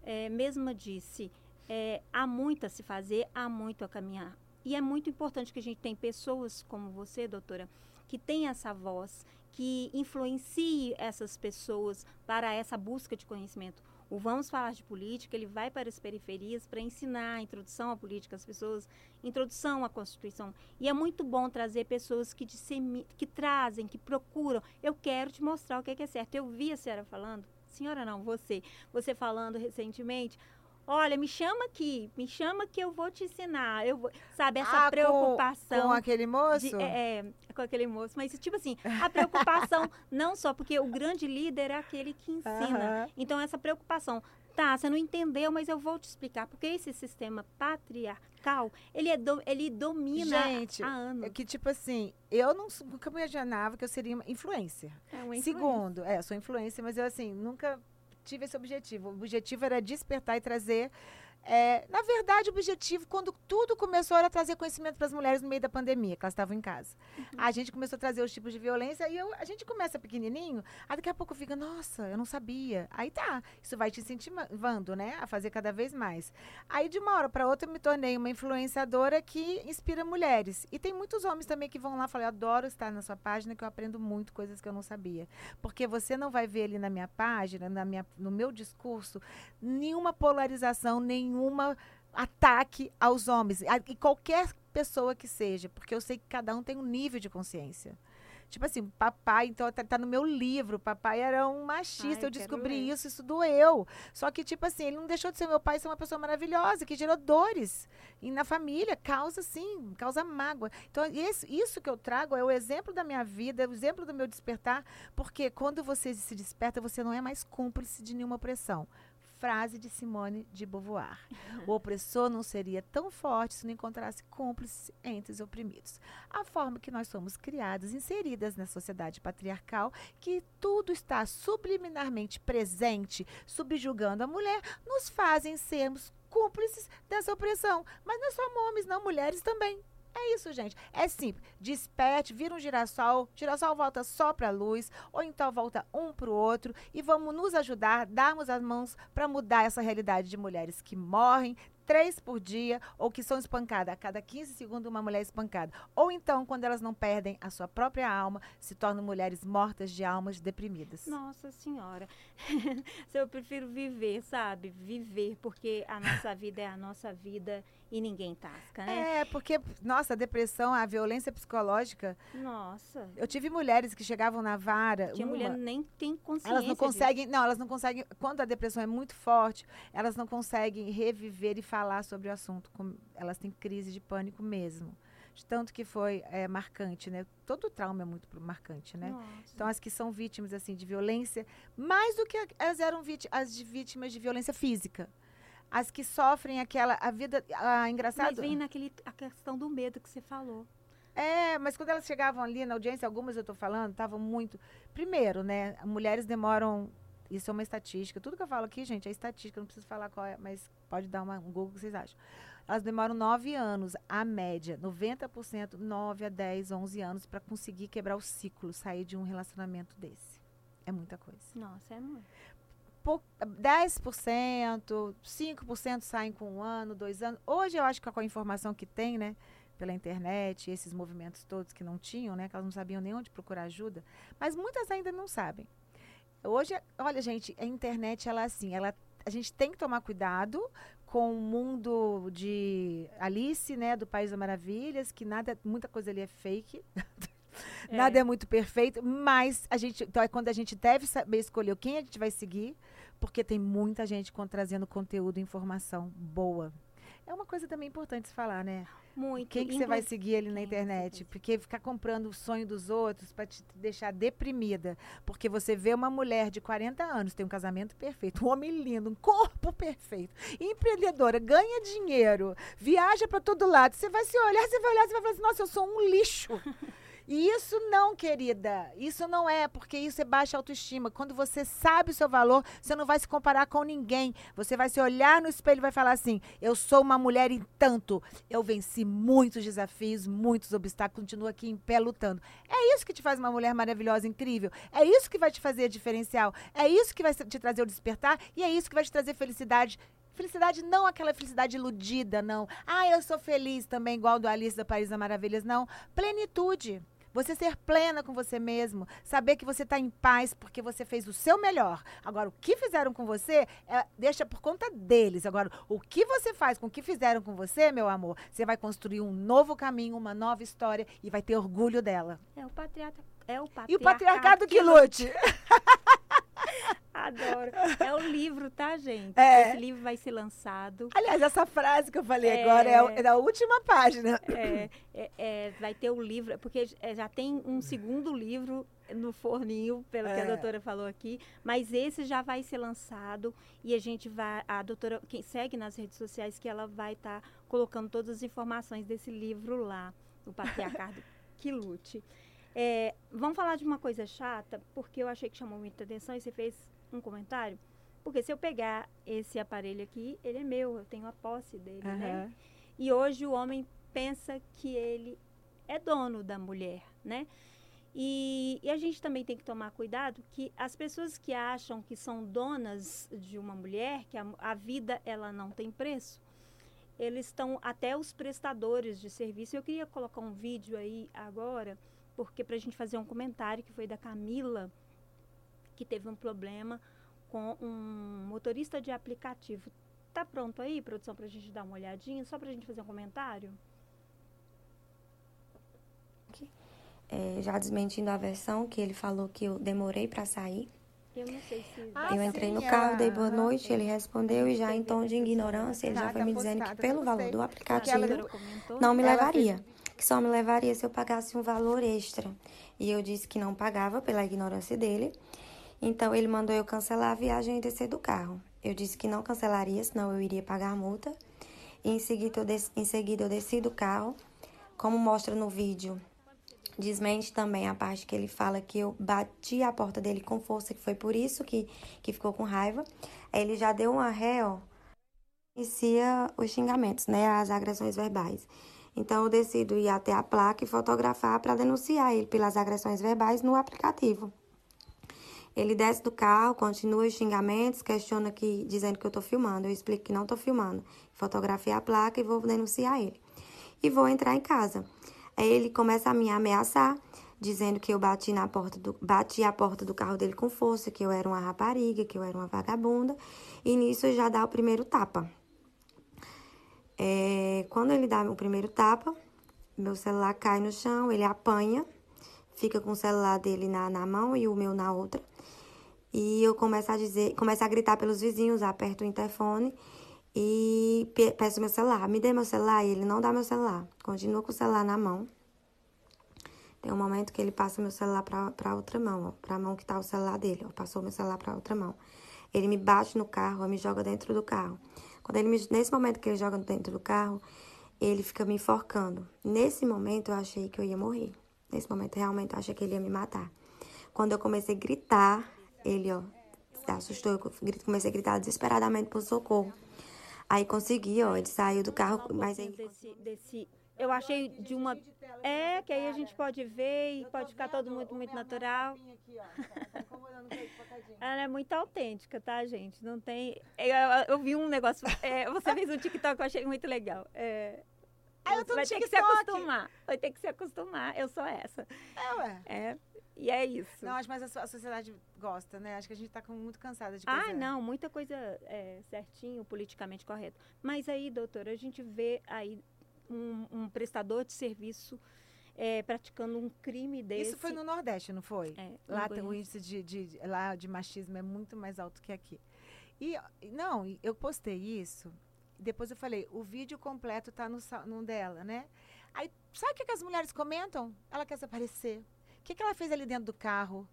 é, mesma disse, é, há muito a se fazer, há muito a caminhar. E é muito importante que a gente tenha pessoas como você, doutora, que tem essa voz, que influencie essas pessoas para essa busca de conhecimento. O Vamos Falar de Política, ele vai para as periferias para ensinar a introdução à política às pessoas, introdução à Constituição. E é muito bom trazer pessoas que, dissemi- que trazem, que procuram. Eu quero te mostrar o que é, que é certo. Eu vi a senhora falando, senhora não, você, você falando recentemente, olha, me chama aqui, me chama que eu vou te ensinar. Eu vou, sabe, essa Ah, com- preocupação Com aquele moço? de- é, é, com aquele moço. Mas, tipo assim, a preocupação, <laughs> não só porque o grande líder é aquele que ensina. Aham. Então, essa preocupação, tá, você não entendeu, mas eu vou te explicar. Porque esse sistema patriarcal, ele, é do- ele domina Gente, há anos. É que, tipo assim, eu não, nunca me imaginava que eu seria uma influencer. É uma influência. Segundo, é, eu sou influencer, mas eu, assim, nunca tive esse objetivo. O objetivo era despertar e trazer é, na verdade, o objetivo, quando tudo começou, era trazer conhecimento para as mulheres no meio da pandemia, que elas estavam em casa. Uhum. A gente começou a trazer os tipos de violência e eu, a gente começa pequenininho, aí daqui a pouco fica, nossa, eu não sabia. Aí tá, isso vai te incentivando, né, a fazer cada vez mais. Aí de uma hora para outra eu me tornei uma influenciadora que inspira mulheres. E tem muitos homens também que vão lá e falam, eu adoro estar na sua página, que eu aprendo muito coisas que eu não sabia. Porque você não vai ver ali na minha página, na minha, no meu discurso, nenhuma polarização, nenhum nenhuma ataque aos homens, e qualquer pessoa que seja, porque eu sei que cada um tem um nível de consciência. Tipo assim, papai, então tá, tá no meu livro, papai era um machista, Ai, eu descobri isso, isso doeu. Só que, tipo assim, ele não deixou de ser meu pai, ser uma pessoa maravilhosa, que gerou dores. E na família, causa sim, causa mágoa. Então, esse, isso que eu trago é o exemplo da minha vida, é o exemplo do meu despertar, porque quando você se desperta, você não é mais cúmplice de nenhuma opressão frase de Simone de Beauvoir. O opressor não seria tão forte se não encontrasse cúmplices entre os oprimidos. A forma que nós somos criadas, inseridas na sociedade patriarcal, que tudo está subliminarmente presente, subjugando a mulher, nos fazem sermos cúmplices dessa opressão. Mas não só homens, não, mulheres também. É isso, gente. É simples. Desperte, vira um girassol, girassol volta só para a luz, ou então volta um para o outro, e vamos nos ajudar, darmos as mãos para mudar essa realidade de mulheres que morrem, três por dia, ou que são espancadas a cada 15 segundos uma mulher espancada. Ou então, quando elas não perdem a sua própria alma, se tornam mulheres mortas de almas deprimidas. Nossa Senhora. <laughs> Eu prefiro viver, sabe? Viver, porque a nossa vida é a nossa vida e ninguém tasca, né? É, porque, nossa, a depressão, a violência psicológica. Nossa. Eu tive mulheres que chegavam na vara. Tinha uma, mulher nem tem consciência. Elas não conseguem, disso. não, elas não conseguem. Quando a depressão é muito forte, elas não conseguem reviver e falar sobre o assunto. Elas têm crise de pânico mesmo. De tanto que foi é, marcante, né? Todo trauma é muito marcante, né? Nossa. Então, as que são vítimas, assim, de violência, mais do que elas eram as de vítimas de violência física as que sofrem aquela a vida a engraçado mas vem naquele a questão do medo que você falou é mas quando elas chegavam ali na audiência algumas eu estou falando estavam muito primeiro né mulheres demoram isso é uma estatística tudo que eu falo aqui gente é estatística não preciso falar qual é mas pode dar uma, um Google que vocês acham elas demoram nove anos, a média, 90%, 9 a 10, 11 anos para conseguir quebrar o ciclo, sair de um relacionamento desse. É muita coisa. Nossa, é muito. 10%, 5% saem com um ano, dois anos. Hoje eu acho que com a informação que tem, né? Pela internet, esses movimentos todos que não tinham, né? Que elas não sabiam nem onde procurar ajuda. Mas muitas ainda não sabem. Hoje, olha, gente, a internet, ela assim, ela, a gente tem que tomar cuidado com o mundo de Alice, né? Do País das Maravilhas, que nada, muita coisa ali é fake. <laughs> É. Nada é muito perfeito, mas a gente, então é quando a gente deve saber escolher quem a gente vai seguir, porque tem muita gente trazendo conteúdo e informação boa. É uma coisa também importante se falar, né? Muito. Quem que você vai seguir ali na internet? Porque ficar comprando o sonho dos outros para te deixar deprimida. Porque você vê uma mulher de 40 anos, tem um casamento perfeito, um homem lindo, um corpo perfeito, empreendedora, ganha dinheiro, viaja para todo lado. Você vai se olhar, você vai olhar, você vai falar assim: nossa, eu sou um lixo. <laughs> E isso não, querida. Isso não é, porque isso é baixa autoestima. Quando você sabe o seu valor, você não vai se comparar com ninguém. Você vai se olhar no espelho e vai falar assim: eu sou uma mulher em tanto. Eu venci muitos desafios, muitos obstáculos, continuo aqui em pé lutando. É isso que te faz uma mulher maravilhosa, incrível. É isso que vai te fazer diferencial. É isso que vai te trazer o despertar e é isso que vai te trazer felicidade Felicidade não aquela felicidade iludida, não. Ah, eu sou feliz também, igual do Alice da Paris das Maravilhas, não. Plenitude. Você ser plena com você mesmo, saber que você está em paz porque você fez o seu melhor. Agora, o que fizeram com você, é, deixa por conta deles. Agora, o que você faz com o que fizeram com você, meu amor, você vai construir um novo caminho, uma nova história e vai ter orgulho dela. É o patriarca. É o patriarcado, e o patriarcado que lute. <laughs> Adoro. É o livro, tá, gente? É. Esse livro vai ser lançado. Aliás, essa frase que eu falei é, agora é, é da última página. É, é, é, vai ter o livro, porque é, já tem um segundo livro no forninho, pelo que a doutora falou aqui, mas esse já vai ser lançado e a gente vai, a doutora, quem segue nas redes sociais, que ela vai estar tá colocando todas as informações desse livro lá, o Patriarcado <laughs> que Lute. vamos falar de uma coisa chata, porque eu achei que chamou muita atenção e você fez um comentário. Porque se eu pegar esse aparelho aqui, ele é meu, eu tenho a posse dele, uhum. né? E hoje o homem pensa que ele é dono da mulher, né? E, e, a gente também tem que tomar cuidado que as pessoas que acham que são donas de uma mulher, que a, a vida ela não tem preço, eles estão até os prestadores de serviço. Eu queria colocar um vídeo aí agora, porque para a gente fazer um comentário que foi da Camila, que teve um problema com um motorista de aplicativo. Tá pronto aí, produção, para a gente dar uma olhadinha, só para a gente fazer um comentário? É, já desmentindo a versão que ele falou que eu demorei para sair. Eu não sei se. Ah, eu entrei sim, no carro, dei boa noite, ele respondeu e já em tom de ignorância ele já foi me dizendo que pelo valor do aplicativo não me levaria, que só me levaria se eu pagasse um valor extra. E eu disse que não pagava pela ignorância dele então ele mandou eu cancelar a viagem e descer do carro. Eu disse que não cancelaria, senão eu iria pagar a multa. E em seguida eu, des em seguida eu desci do carro. Como mostra no vídeo, desmente também a parte que ele fala que eu bati a porta dele com força, que foi por isso que, que ficou com raiva. Ele já deu uma ré, ó. Inicia os xingamentos, né? As agressões verbais. Então eu decido ir até a placa e fotografar para denunciar ele pelas agressões verbais no aplicativo. Ele desce do carro, continua os xingamentos, questiona que, dizendo que eu tô filmando. Eu explico que não tô filmando. Fotografei a placa e vou denunciar ele. E vou entrar em casa. Aí ele começa a me ameaçar, dizendo que eu bati na porta do, bati a porta do carro dele com força, que eu era uma rapariga, que eu era uma vagabunda. E nisso já dá o primeiro tapa. É, quando ele dá o primeiro tapa, meu celular cai no chão, ele apanha, fica com o celular dele na, na mão e o meu na outra. E eu começo a dizer, começo a gritar pelos vizinhos, aperto o interfone e peço meu celular. Me dê meu celular e ele não dá meu celular. Continua com o celular na mão. Tem um momento que ele passa meu celular para outra mão, para a mão que tá o celular dele. Ó, passou meu celular para outra mão. Ele me bate no carro, me joga dentro do carro. Quando ele me, nesse momento que ele joga dentro do carro, ele fica me enforcando. Nesse momento eu achei que eu ia morrer. Nesse momento realmente eu achei que ele ia me matar. Quando eu comecei a gritar, ele, ó, se assustou. Eu comecei a gritar desesperadamente por socorro. Aí consegui, ó, ele saiu do carro, mas aí... Desse, desse, eu achei de uma... É, que aí a gente pode ver e pode ficar todo muito, muito natural. <laughs> Ela é muito autêntica, tá, gente? Não tem... Eu, eu vi um negócio... É, você fez um TikTok que eu achei muito legal. É... Ah, eu tô vai ter que se acostumar. Vai ter que se acostumar. Eu sou essa. É, ué. É. E é isso. Não, mas a, sociedade gosta, né? Acho que a gente está muito cansada de coisa. Ah, não, muita coisa é, certinho, politicamente correto. Mas aí, doutora, a gente vê aí um, um prestador de serviço é, praticando um crime desse. Isso foi no Nordeste, não foi? É, lá o índice de, de, lá de machismo é muito mais alto que aqui. E não, eu postei isso. Depois eu falei, o vídeo completo está no, no dela, né? Aí, sabe o que, que as mulheres comentam? Ela quer se aparecer que, que ela fez ali dentro do carro?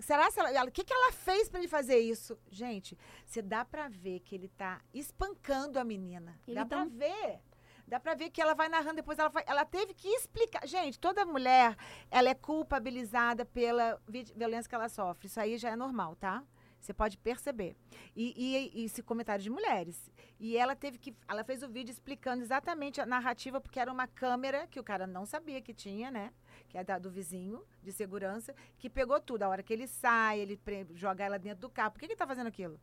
Será que ela, o que, que ela fez para ele fazer isso? Gente, você dá para ver que ele tá espancando a menina. Ele dá para ver. Dá para ver que ela vai narrando depois ela vai, ela teve que explicar. Gente, toda mulher, ela é culpabilizada pela violência que ela sofre. Isso aí já é normal, tá? Você pode perceber. E, e, esse comentário de mulheres. E ela teve que. Ela fez o vídeo explicando exatamente a narrativa, porque era uma câmera que o cara não sabia que tinha, né? que é da, do vizinho de segurança, que pegou tudo. A hora que ele sai, ele joga ela dentro do carro. Por que, que ele tá fazendo aquilo?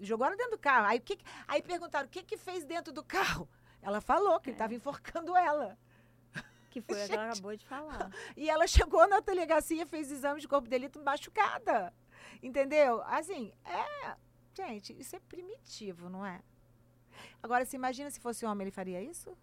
Jogou ela dentro do carro. Aí, que, aí perguntaram, o que que fez dentro do carro? Ela falou que é. ele estava enforcando ela. Que foi o que ela <laughs> acabou de falar. E ela chegou na delegacia, fez exame de corpo de delito machucada. Entendeu? Assim, é. Gente, isso é primitivo, não é? Agora, se imagina se fosse homem, ele faria isso?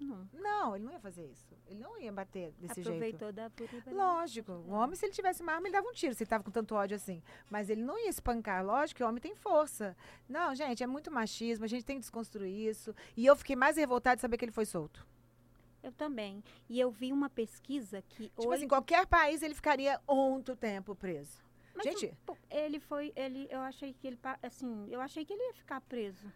Não. Não, ele não ia fazer isso. Ele não ia bater desse Aproveitou jeito. Aproveitou da Lógico. O homem, se ele tivesse uma arma, ele dava um tiro, se ele tava com tanto ódio assim. Mas ele não ia espancar. Lógico que o homem tem força. Não, gente, é muito machismo, a gente tem que desconstruir isso. E eu fiquei mais revoltada de saber que ele foi solto. Eu também. E eu vi uma pesquisa que. Tipo hoje... assim, qualquer país ele ficaria muito tempo preso. Mas gente. ele foi. Ele, eu achei que ele. Assim, eu achei que ele ia ficar preso.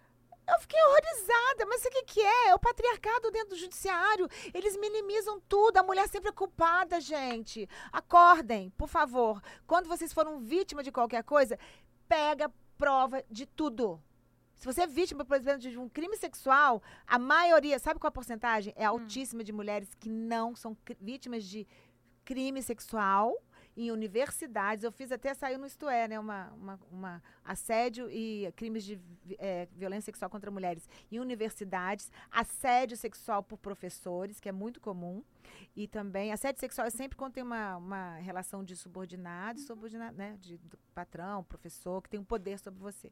Eu fiquei horrorizada, mas o que, que é? É o patriarcado dentro do judiciário. Eles minimizam tudo, a mulher sempre é culpada, gente. Acordem, por favor. Quando vocês foram vítima de qualquer coisa, pega, prova de tudo. Se você é vítima, por exemplo, de um crime sexual, a maioria, sabe qual a porcentagem? É hum. altíssima hum. de mulheres que não são vítimas de crime sexual em universidades. Eu fiz até saiu no Isto É, né? Uma, uma, uma assédio e crimes de é, violência sexual contra mulheres em universidades, assédio sexual por professores, que é muito comum. E também, assédio sexual é sempre quando tem uma, uma relação de subordinado, uhum. subordinado, né? De, patrão, professor, que tem um poder sobre você.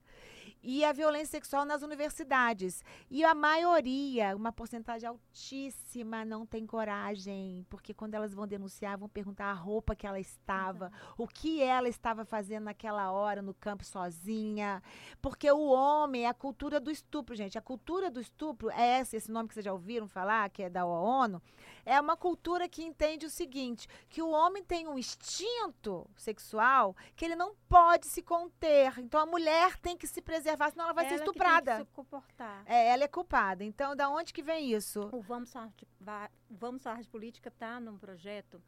E a violência sexual nas universidades. E a maioria, uma porcentagem altíssima, não tem coragem, porque quando elas vão denunciar, vão perguntar a roupa que ela estava, uhum. o que ela estava fazendo naquela hora no campo sozinha. Porque o homem é a cultura do estupro, gente. A cultura do estupro é esse, esse nome que vocês já ouviram falar, que é da ONU, é uma cultura que entende o seguinte: que o homem tem um instinto sexual que ele não pode se conter. Então a mulher tem que se preservar, senão ela vai ela ser estuprada. Que tem que se comportar. É, ela é culpada. Então, da onde que vem isso? O Vamos Falar de, Vamos falar de Política está num projeto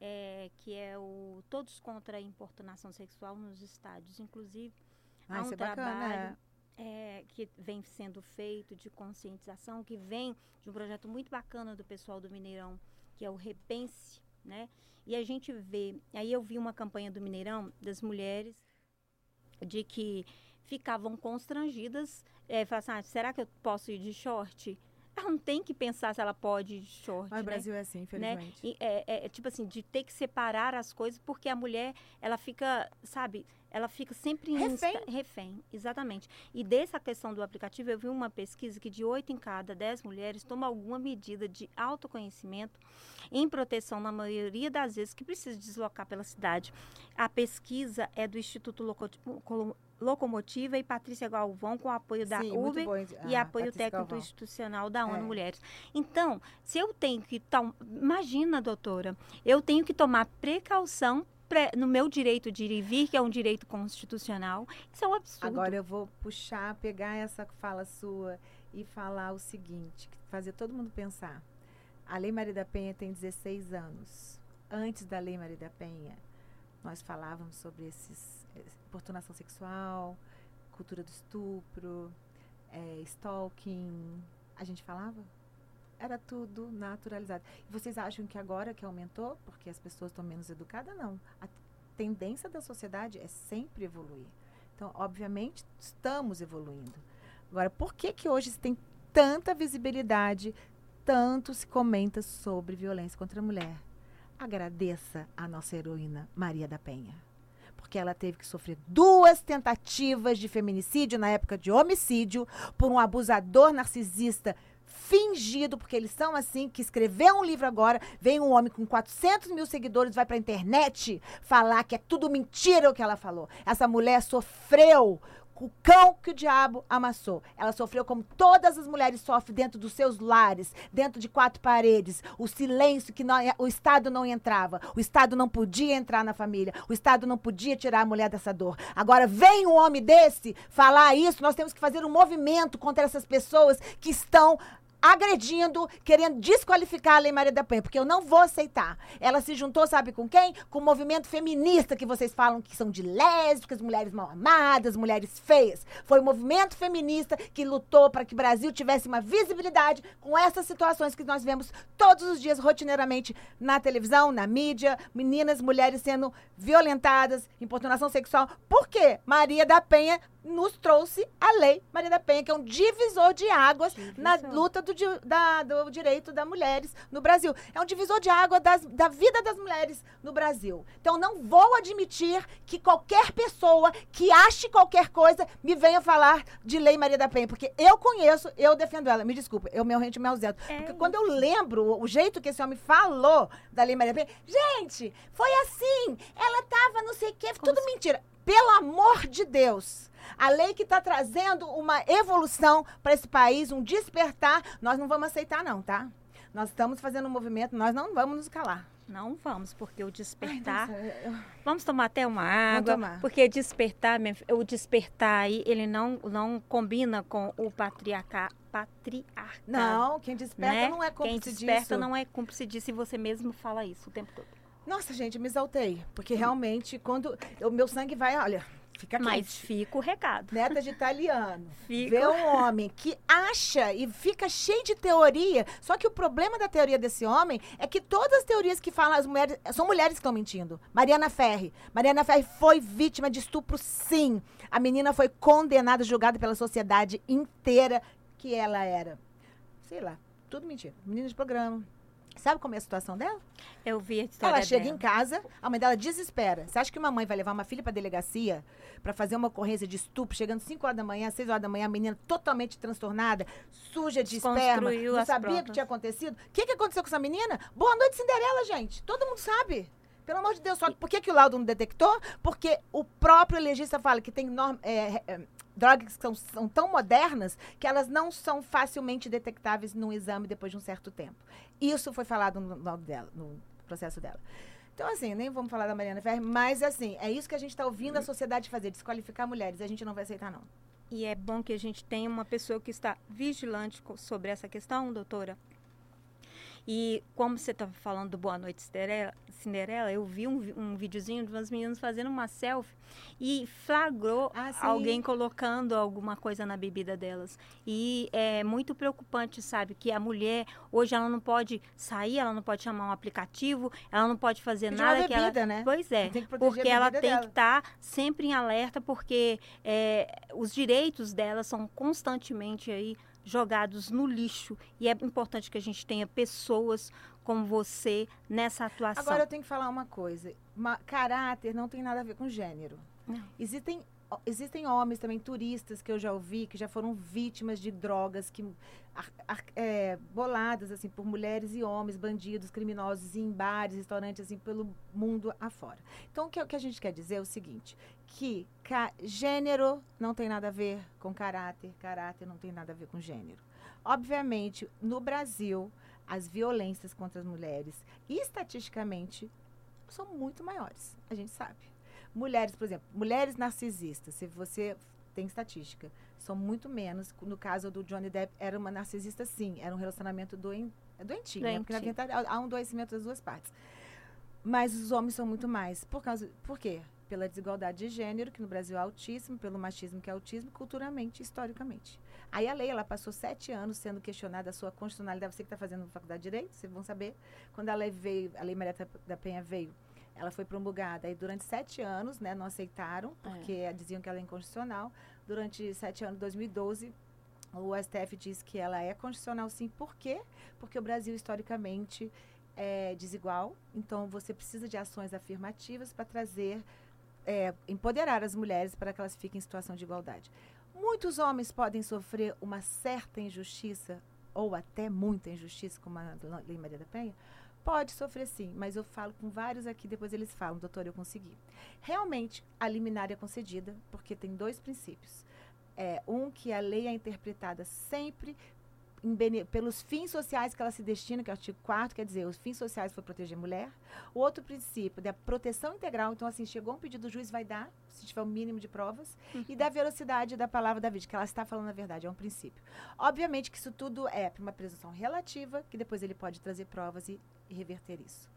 é, que é o Todos contra a Importunação Sexual nos Estádios. Inclusive, ah, há um é trabalho. Bacana, é é, que vem sendo feito de conscientização, que vem de um projeto muito bacana do pessoal do Mineirão, que é o Repense, né? E a gente vê, aí eu vi uma campanha do Mineirão das mulheres de que ficavam constrangidas, é, falavam assim, ah, será que eu posso ir de short? <laughs> ela não tem que pensar se ela pode ir de short. Mas né? o Brasil é assim, né? infelizmente. Né? É, é, é, tipo assim, de ter que separar as coisas, porque a mulher, ela fica, sabe, ela fica sempre refém. Insta, refém, exatamente. E dessa questão do aplicativo, eu vi uma pesquisa que de 8 em cada 10 mulheres tomam alguma medida de autoconhecimento em proteção na maioria das vezes que precisa deslocar pela cidade. A pesquisa é do Instituto Loco Locomotiva e Patrícia Galvão, com apoio da Sim, Uber e ah, apoio Patrícia técnico Galvão. institucional da ONU é. Mulheres. Então, se eu tenho que. Imagina, doutora, eu tenho que tomar precaução no meu direito de ir e vir, que é um direito constitucional. Isso é um absurdo. Agora eu vou puxar, pegar essa fala sua e falar o seguinte, fazer todo mundo pensar. A Lei Maria da Penha tem 16 anos. Antes da Lei Maria da Penha, nós falávamos sobre esses importunação sexual, cultura do estupro, é, stalking. A gente falava? Era tudo naturalizado. E vocês acham que agora que aumentou, porque as pessoas estão menos educadas? Não. A tendência da sociedade é sempre evoluir. Então, obviamente, estamos evoluindo. Agora, por que que hoje tem tanta visibilidade, tanto se comenta sobre violência contra a mulher? Agradeça a nossa heroína Maria da Penha porque ela teve que sofrer duas tentativas de feminicídio na época de homicídio por um abusador narcisista fingido, porque eles são assim, que escreveu um livro agora, vem um homem com 400 mil seguidores, vai pra internet falar que é tudo mentira o que ela falou. Essa mulher sofreu o cão que o diabo amassou. Ela sofreu como todas as mulheres sofrem dentro dos seus lares, dentro de quatro paredes. O silêncio que não, o Estado não entrava. O Estado não podia entrar na família. O Estado não podia tirar a mulher dessa dor. Agora vem um homem desse falar isso. Nós temos que fazer um movimento contra essas pessoas que estão agredindo, querendo desqualificar a Lei Maria da Penha, porque eu não vou aceitar. Ela se juntou, sabe com quem? Com o movimento feminista que vocês falam que são de lésbicas, mulheres mal amadas, mulheres feias. Foi o movimento feminista que lutou para que o Brasil tivesse uma visibilidade com essas situações que nós vemos todos os dias rotineiramente na televisão, na mídia, meninas, mulheres sendo violentadas, importunação sexual. Por quê? Maria da Penha nos trouxe a lei Maria da Penha, que é um divisor de águas divisor. na luta do, da, do direito das mulheres no Brasil. É um divisor de água das, da vida das mulheres no Brasil. Então, não vou admitir que qualquer pessoa que ache qualquer coisa me venha falar de lei Maria da Penha, porque eu conheço, eu defendo ela. Me desculpa, eu me rente me ausento. É porque quando eu lembro o jeito que esse homem falou da lei Maria da Penha, gente, foi assim, ela tava não sei o quê, tudo se... mentira. Pelo amor de Deus. A lei que está trazendo uma evolução para esse país, um despertar, nós não vamos aceitar, não, tá? Nós estamos fazendo um movimento, nós não vamos nos calar. Não vamos, porque o despertar. Ai, eu... Vamos tomar até uma água. Porque despertar, o despertar aí, ele não, não combina com o patriarca, patriarca. Não, quem desperta né? não é cúmplice disso. Quem desperta disso. não é cúmplice disso e você mesmo fala isso o tempo todo. Nossa, gente, me exaltei. Porque realmente, quando o meu sangue vai, olha, fica quente. Mas fica o recado. Neta de italiano. <laughs> Fica. Vê um homem que acha e fica cheio de teoria. Só que o problema da teoria desse homem é que todas as teorias que falam as mulheres são mulheres que estão mentindo. Mariana Ferri. Mariana Ferri foi vítima de estupro, sim. A menina foi condenada, julgada pela sociedade inteira que ela era. Sei lá, tudo mentira. Menina de programa, Sabe como é a situação dela? Eu vi a história Ela chega dela. em casa, a mãe dela desespera. Você acha que uma mãe vai levar uma filha para delegacia para fazer uma ocorrência de estupro, chegando 5 horas da manhã, 6 horas da manhã, a menina totalmente transtornada, suja de esperma, não sabia o que tinha acontecido? O que, que aconteceu com essa menina? Boa noite, Cinderela, gente. Todo mundo sabe. Pelo amor de Deus, só por que, que o laudo não detectou? Porque o próprio legista fala que tem norma, é, é, drogas que são, são, tão modernas que elas não são facilmente detectáveis num exame depois de um certo tempo. Isso foi falado no, dela, no processo dela. Então, assim, nem vamos falar da Mariana Ferre, mas, assim, é isso que a gente está ouvindo a sociedade fazer, desqualificar mulheres. A gente não vai aceitar, não. E é bom que a gente tenha uma pessoa que está vigilante sobre essa questão, doutora, e como você estava falando do Boa Noite Cinderela, eu vi um, um videozinho de umas meninas fazendo uma selfie e flagrou ah, alguém colocando alguma coisa na bebida delas. E é muito preocupante, sabe, que a mulher hoje ela não pode sair, ela não pode chamar um aplicativo, ela não pode fazer Pedir nada bebida, que ela, né? pois é, porque ela tem que estar tá sempre em alerta porque é, os direitos dela são constantemente aí jogados no lixo. E é importante que a gente tenha pessoas como você nessa atuação. Agora eu tenho que falar uma coisa. Uma, caráter não tem nada a ver com gênero. Não. Existem existem homens também turistas que eu já ouvi que já foram vítimas de drogas que é, boladas assim por mulheres e homens bandidos criminosos em bares restaurantes assim pelo mundo afora. Então o que, o que a gente quer dizer é o seguinte que gênero não tem nada a ver com caráter caráter não tem nada a ver com gênero. Obviamente no Brasil as violências contra as mulheres estatisticamente são muito maiores a gente sabe Mulheres, por exemplo, mulheres narcisistas, se você tem estatística, são muito menos. No caso do Johnny Depp, era uma narcisista, sim. Era um relacionamento doen, doentio, né? Porque, na verdade, há um adoecimento das duas partes. Mas os homens são muito mais. Por, causa, por quê? Pela desigualdade de gênero, que no Brasil é altíssimo, pelo machismo, que é autismo, culturalmente, historicamente. Aí a lei, ela passou sete anos sendo questionada a sua constitucionalidade. Você que está fazendo faculdade de Direito, vocês vão saber. Quando a lei veio, a Lei Maria da Penha veio ela foi promulgada e durante sete anos, né, não aceitaram, porque é. diziam que ela é inconstitucional. Durante sete anos, 2012, o STF diz que ela é constitucional sim. Por quê? Porque o Brasil, historicamente, é desigual. Então, você precisa de ações afirmativas para trazer, é, empoderar as mulheres para que elas fiquem em situação de igualdade. Muitos homens podem sofrer uma certa injustiça, ou até muita injustiça, como a Lei Maria da Penha, Pode sofrer sim, mas eu falo com vários aqui, depois eles falam, doutor, eu consegui. Realmente, a liminar é concedida, porque tem dois princípios. É, um, que a lei é interpretada sempre pelos fins sociais que ela se destina, que é o artigo 4 quer dizer, os fins sociais foi proteger a mulher. O outro princípio da proteção integral, então assim, chegou um pedido, o juiz vai dar, se tiver o um mínimo de provas, uhum. e da velocidade da palavra da vítima, que ela está falando a verdade, é um princípio. Obviamente que isso tudo é para uma presunção relativa, que depois ele pode trazer provas e, e reverter isso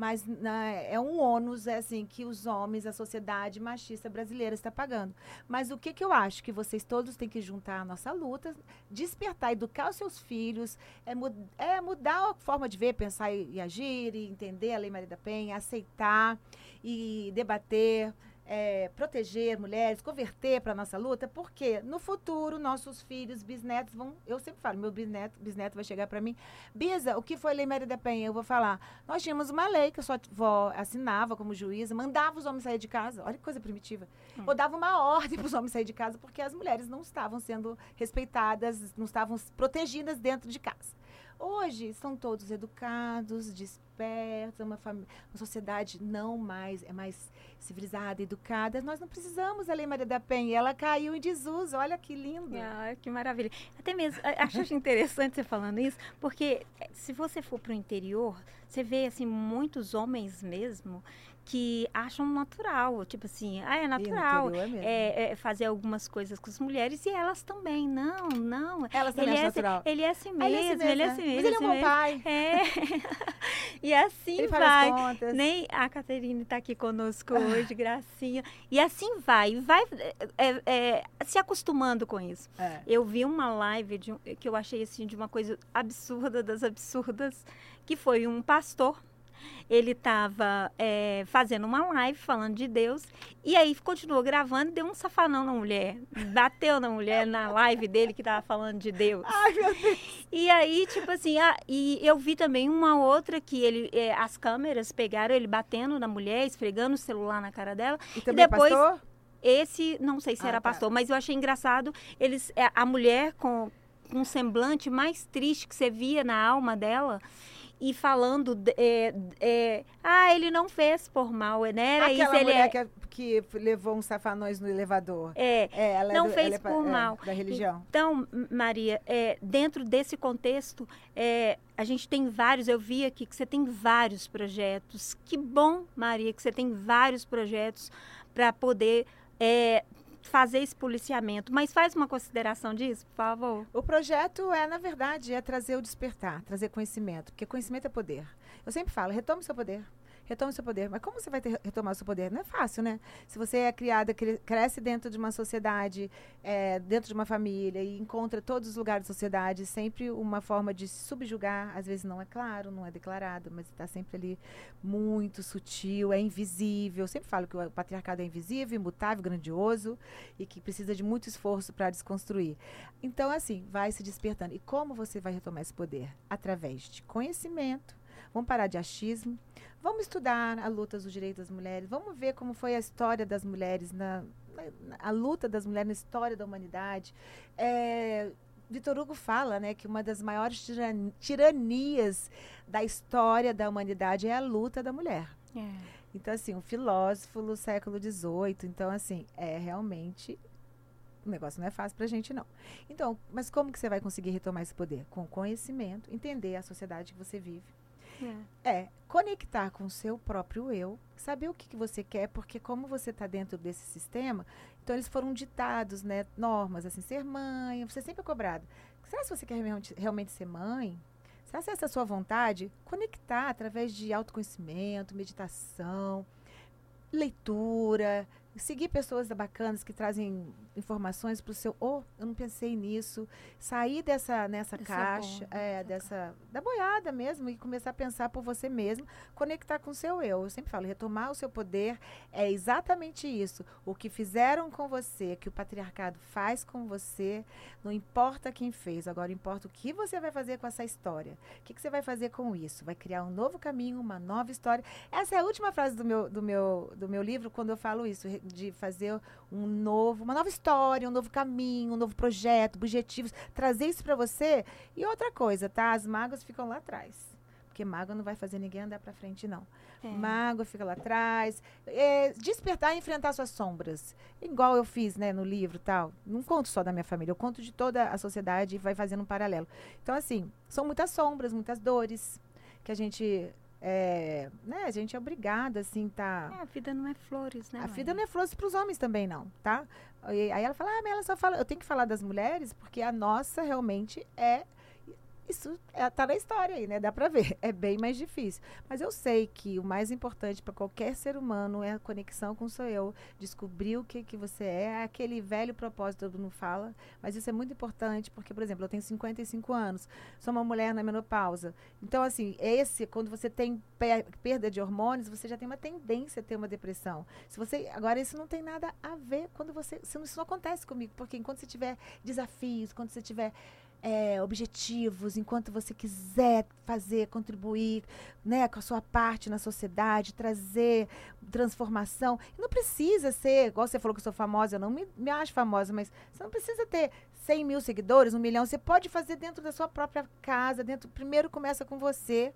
mas né, é um ônus é assim que os homens, a sociedade machista brasileira está pagando. Mas o que, que eu acho que vocês todos têm que juntar a nossa luta, despertar, educar os seus filhos, é, é mudar a forma de ver, pensar e, e agir, e entender a Lei Maria da Penha, aceitar e debater é, proteger mulheres, converter para a nossa luta, porque no futuro nossos filhos, bisnetos vão. Eu sempre falo, meu bisneto, bisneto vai chegar para mim. Bisa, o que foi a Lei Maria da Penha? Eu vou falar. Nós tínhamos uma lei que a sua avó assinava como juíza, mandava os homens sair de casa. Olha que coisa primitiva. Hum. Ou dava uma ordem para os homens sair de casa, porque as mulheres não estavam sendo respeitadas, não estavam protegidas dentro de casa. Hoje são todos educados, despertos, é uma, uma sociedade não mais, é mais civilizada, educada. Nós não precisamos da Lei Maria da Penha, ela caiu em desuso, olha que lindo. Ah, que maravilha. Até mesmo, acho interessante você falando isso, porque eh, se você for para o interior, você vê assim muitos homens mesmo que acham natural, tipo assim, ah, é natural é, é, é, fazer algumas coisas com as mulheres e elas também, não, não. Elas também ele é, natural. Ele é assim mesmo, ele é assim mesmo. Ele é assim mesmo. Mas ele é um bom pai. É. <laughs> e assim ele vai. Nem a Caterine está aqui conosco hoje, gracinha. E assim vai, vai é, é, se acostumando com isso. É. Eu vi uma live de, que eu achei assim de uma coisa absurda das absurdas, que foi um pastor ele estava é, fazendo uma live falando de Deus e aí continuou gravando e deu um safanão na mulher. Bateu na mulher na live dele que estava falando de Deus. <laughs> Ai, meu Deus. E aí, tipo assim, ah, e eu vi também uma outra que ele, é, as câmeras pegaram ele batendo na mulher, esfregando o celular na cara dela. E, também e depois. Pastor? Esse, não sei se ah, era tá. pastor, mas eu achei engraçado. Eles, é, a mulher com, com um semblante mais triste que você via na alma dela e falando é, é, ah ele não fez por mal né? Era Aquela isso ele mulher é... que, que levou uns safanões no elevador. É, é não do, fez por é, mal. da religião. Então Maria é, dentro desse contexto é, a gente tem vários eu vi aqui que você tem vários projetos. Que bom Maria que você tem vários projetos para poder é, fazer esse policiamento. Mas faz uma consideração disso, por favor. O projeto é, na verdade, é trazer o despertar, trazer conhecimento, porque conhecimento é poder. Eu sempre falo, retome seu poder retome seu poder. Mas como você vai ter, retomar seu poder? Não é fácil, né? Se você é criada, cresce dentro de uma sociedade, é, dentro de uma família e encontra todos os lugares da sociedade, sempre uma forma de se subjugar, às vezes não é claro, não é declarado, mas está sempre ali muito sutil, é invisível. Eu sempre falo que o patriarcado é invisível, imutável, grandioso e que precisa de muito esforço para desconstruir. Então, assim, vai se despertando. E como você vai retomar esse poder? Através de conhecimento, Vamos parar de achismo. Vamos estudar a luta dos direitos das mulheres. Vamos ver como foi a história das mulheres, na, na a luta das mulheres na história da humanidade. É, Vitor Hugo fala né, que uma das maiores tiran tiranias da história da humanidade é a luta da mulher. É. Então, assim, um filósofo do século XVIII. Então, assim, é realmente o negócio não é fácil para a gente, não. Então, mas como que você vai conseguir retomar esse poder? Com conhecimento, entender a sociedade que você vive, é. é conectar com o seu próprio eu, saber o que, que você quer, porque como você está dentro desse sistema, então eles foram ditados, né, normas, assim, ser mãe, você sempre é cobrado. Será se você quer realmente, realmente ser mãe? Será se essa é a sua vontade? Conectar através de autoconhecimento, meditação, leitura, seguir pessoas bacanas que trazem informações para o seu, oh, eu não pensei nisso, sair dessa nessa caixa, é, é dessa da boiada mesmo e começar a pensar por você mesmo, conectar com o seu eu. Eu sempre falo, retomar o seu poder é exatamente isso. O que fizeram com você, que o patriarcado faz com você, não importa quem fez, agora importa o que você vai fazer com essa história. O que, que você vai fazer com isso? Vai criar um novo caminho, uma nova história. Essa é a última frase do meu do meu do meu livro quando eu falo isso, de fazer um novo, uma nova história, um novo caminho, um novo projeto, objetivos, trazer isso para você. E outra coisa, tá? As mágoas ficam lá atrás. Porque mágoa não vai fazer ninguém andar para frente, não. É. Mágoa fica lá atrás. É, despertar e enfrentar suas sombras. Igual eu fiz, né, no livro tal. Não conto só da minha família, eu conto de toda a sociedade e vai fazendo um paralelo. Então, assim, são muitas sombras, muitas dores que a gente é, né, a gente é obrigada, assim, tá... É, a vida não é flores, né? A mãe? vida não é flores para os homens também, não, tá? E, aí ela fala, ah, mas ela só fala... Eu tenho que falar das mulheres porque a nossa realmente é isso é, tá na história aí, né? Dá para ver. É bem mais difícil. Mas eu sei que o mais importante para qualquer ser humano é a conexão com o seu eu, descobrir o que que você é, é aquele velho propósito todo mundo fala, mas isso é muito importante porque, por exemplo, eu tenho 55 anos, sou uma mulher na menopausa. Então, assim, esse quando você tem perda de hormônios, você já tem uma tendência a ter uma depressão. Se você agora isso não tem nada a ver quando você, isso não acontece comigo, porque enquanto você tiver desafios, quando você tiver é, objetivos, enquanto você quiser fazer, contribuir né, com a sua parte na sociedade, trazer transformação. Não precisa ser, igual você falou que eu sou famosa, eu não me, me acho famosa, mas você não precisa ter 100 mil seguidores, um milhão. Você pode fazer dentro da sua própria casa. dentro Primeiro começa com você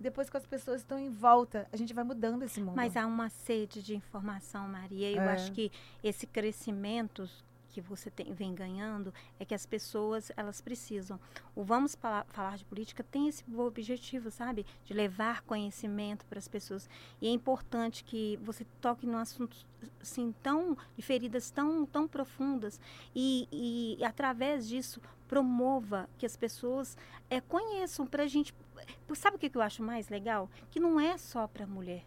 depois que as pessoas estão em volta, a gente vai mudando esse mundo. Mas há uma sede de informação, Maria. Eu é. acho que esse crescimento que você tem, vem ganhando é que as pessoas elas precisam. O Vamos Falar de Política tem esse objetivo, sabe? De levar conhecimento para as pessoas. E é importante que você toque num assunto assim, tão, de feridas tão, tão profundas e, e, e através disso promova que as pessoas é, conheçam para a gente. Sabe o que eu acho mais legal? Que não é só para a mulher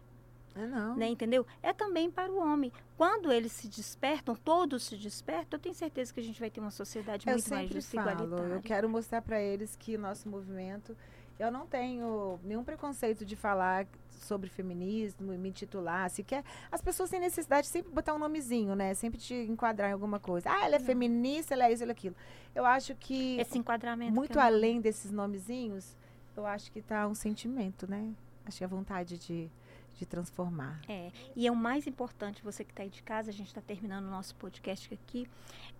é não. Né, entendeu? É também para o homem. Quando eles se despertam, todos se despertam, eu tenho certeza que a gente vai ter uma sociedade eu muito mais justa igualitária. Eu quero mostrar para eles que nosso movimento, eu não tenho nenhum preconceito de falar sobre feminismo e me titular, se quer. As pessoas têm necessidade de sempre botar um nomezinho, né? Sempre te enquadrar em alguma coisa. Ah, ela é não. feminista, ela é isso, ela é aquilo. Eu acho que esse enquadramento muito além desses nomezinhos, eu acho que está um sentimento, né? Acho que a vontade de de transformar. É, e é o mais importante, você que está aí de casa, a gente está terminando o nosso podcast aqui,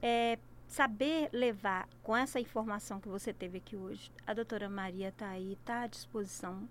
é saber levar com essa informação que você teve aqui hoje. A doutora Maria está aí, está à disposição.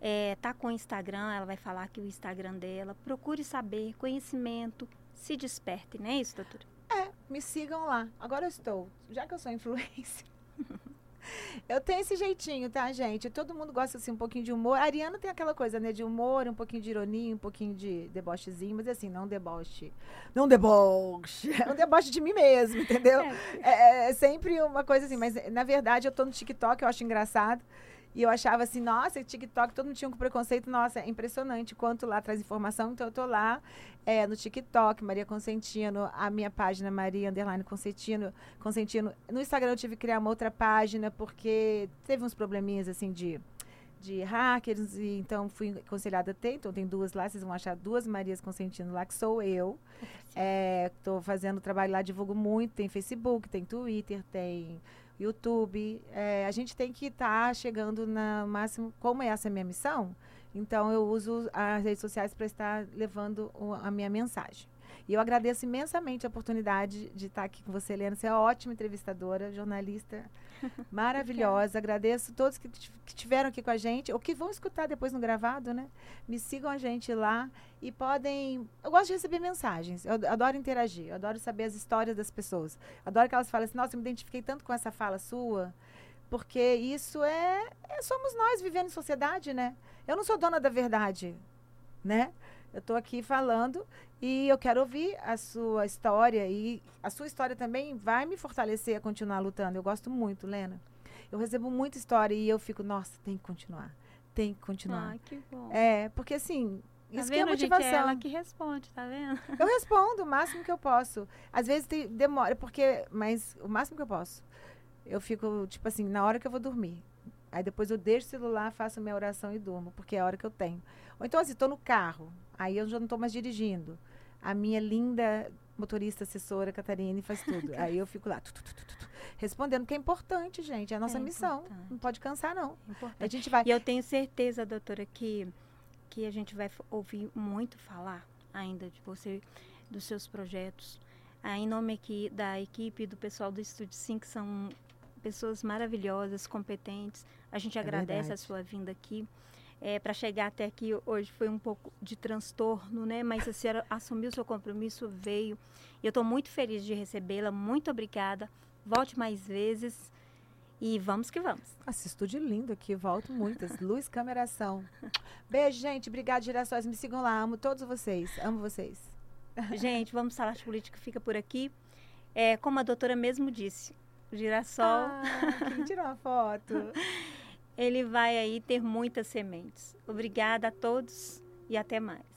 É, tá com o Instagram, ela vai falar aqui o Instagram dela. Procure saber, conhecimento, se desperte, não é isso, doutora? É, me sigam lá. Agora eu estou, já que eu sou influência, <laughs> <laughs> Eu tenho esse jeitinho, tá, gente? Todo mundo gosta, assim, um pouquinho de humor. A Ariana tem aquela coisa, né, de humor, um pouquinho de ironia, um pouquinho de debochezinho, mas assim, não deboche. Não deboche. É um deboche de mim mesmo, entendeu? <laughs> É. é, é sempre uma coisa assim, mas na verdade eu tô no TikTok, eu acho engraçado. E eu achava assim, nossa, TikTok, todo mundo tinha um preconceito. Nossa, é impressionante quanto lá traz informação. Então, eu tô lá é, no TikTok, Maria Consentino, a minha página Maria Underline Consentino, Consentino. No Instagram eu tive que criar uma outra página, porque teve uns probleminhas, assim, de de hackers, e então fui aconselhada a ter, então tem duas lá, vocês vão achar duas Marias Consentino lá, que sou eu. Estou é, fazendo trabalho lá, divulgo muito, tem Facebook, tem Twitter, tem YouTube. É, a gente tem que estar tá chegando na máximo. Como essa é a minha missão, então eu uso as redes sociais para estar levando o, a minha mensagem. E eu agradeço imensamente a oportunidade de estar aqui com você, Helena. Você é ótima entrevistadora, jornalista <laughs> maravilhosa. agradeço todos que, que tiveram aqui com a gente, ou que vão escutar depois no gravado, né? Me sigam a gente lá e podem. Eu gosto de receber mensagens, eu adoro interagir, eu adoro saber as histórias das pessoas. Adoro que elas falem assim: nossa, eu me identifiquei tanto com essa fala sua porque isso é, é, somos nós vivendo em sociedade, né? Eu não sou dona da verdade, né? Eu estou aqui falando e eu quero ouvir a sua história e a sua história também vai me fortalecer a continuar lutando. Eu gosto muito, Lena. Eu recebo muita história e eu fico, nossa, tem que continuar. Tem que continuar. Ah, que bom. É, porque assim, Tá isso vendo, que é motivação. Gente, é ela que responde, tá vendo? <laughs> Eu respondo o máximo que eu posso. Às vezes tem, demora, porque, mas o máximo que eu posso. Eu fico, tipo assim, na hora que eu vou dormir. Aí depois eu deixo o celular, faço minha oração e durmo, porque é a hora que eu tenho. Ou então, assim, estou no carro, aí eu já não estou mais dirigindo. A minha linda motorista, assessora, Catarina, faz tudo. <laughs> aí eu fico lá, tu, tu, tu, respondendo, porque é importante, gente, é a nossa é missão. Importante. Não pode cansar, não. É a gente vai. E eu tenho certeza, doutora, que, que a gente vai ouvir muito falar ainda de você, dos seus projetos. Ah, em nome aqui da equipe do pessoal do Estúdio 5, que são pessoas maravilhosas, competentes. A gente é agradece verdade. a sua vinda aqui. É, para chegar até aqui hoje foi um pouco de transtorno, né? Mas a senhora assumiu seu compromisso, veio. E eu estou muito feliz de recebê-la. Muito obrigada. Volte mais vezes. E vamos que vamos. Assisto de lindo aqui, volto muitas. <laughs> Luz, câmera, ação. Beijo, gente. Obrigada, Girassóis. Me sigam lá. Amo todos vocês. Amo vocês. Gente, vamos falar de política. Fica por aqui. É, como a doutora mesmo disse, o girassol. Ah, quem tirou uma foto? <laughs> Ele vai aí ter muitas sementes. Obrigada a todos e até mais.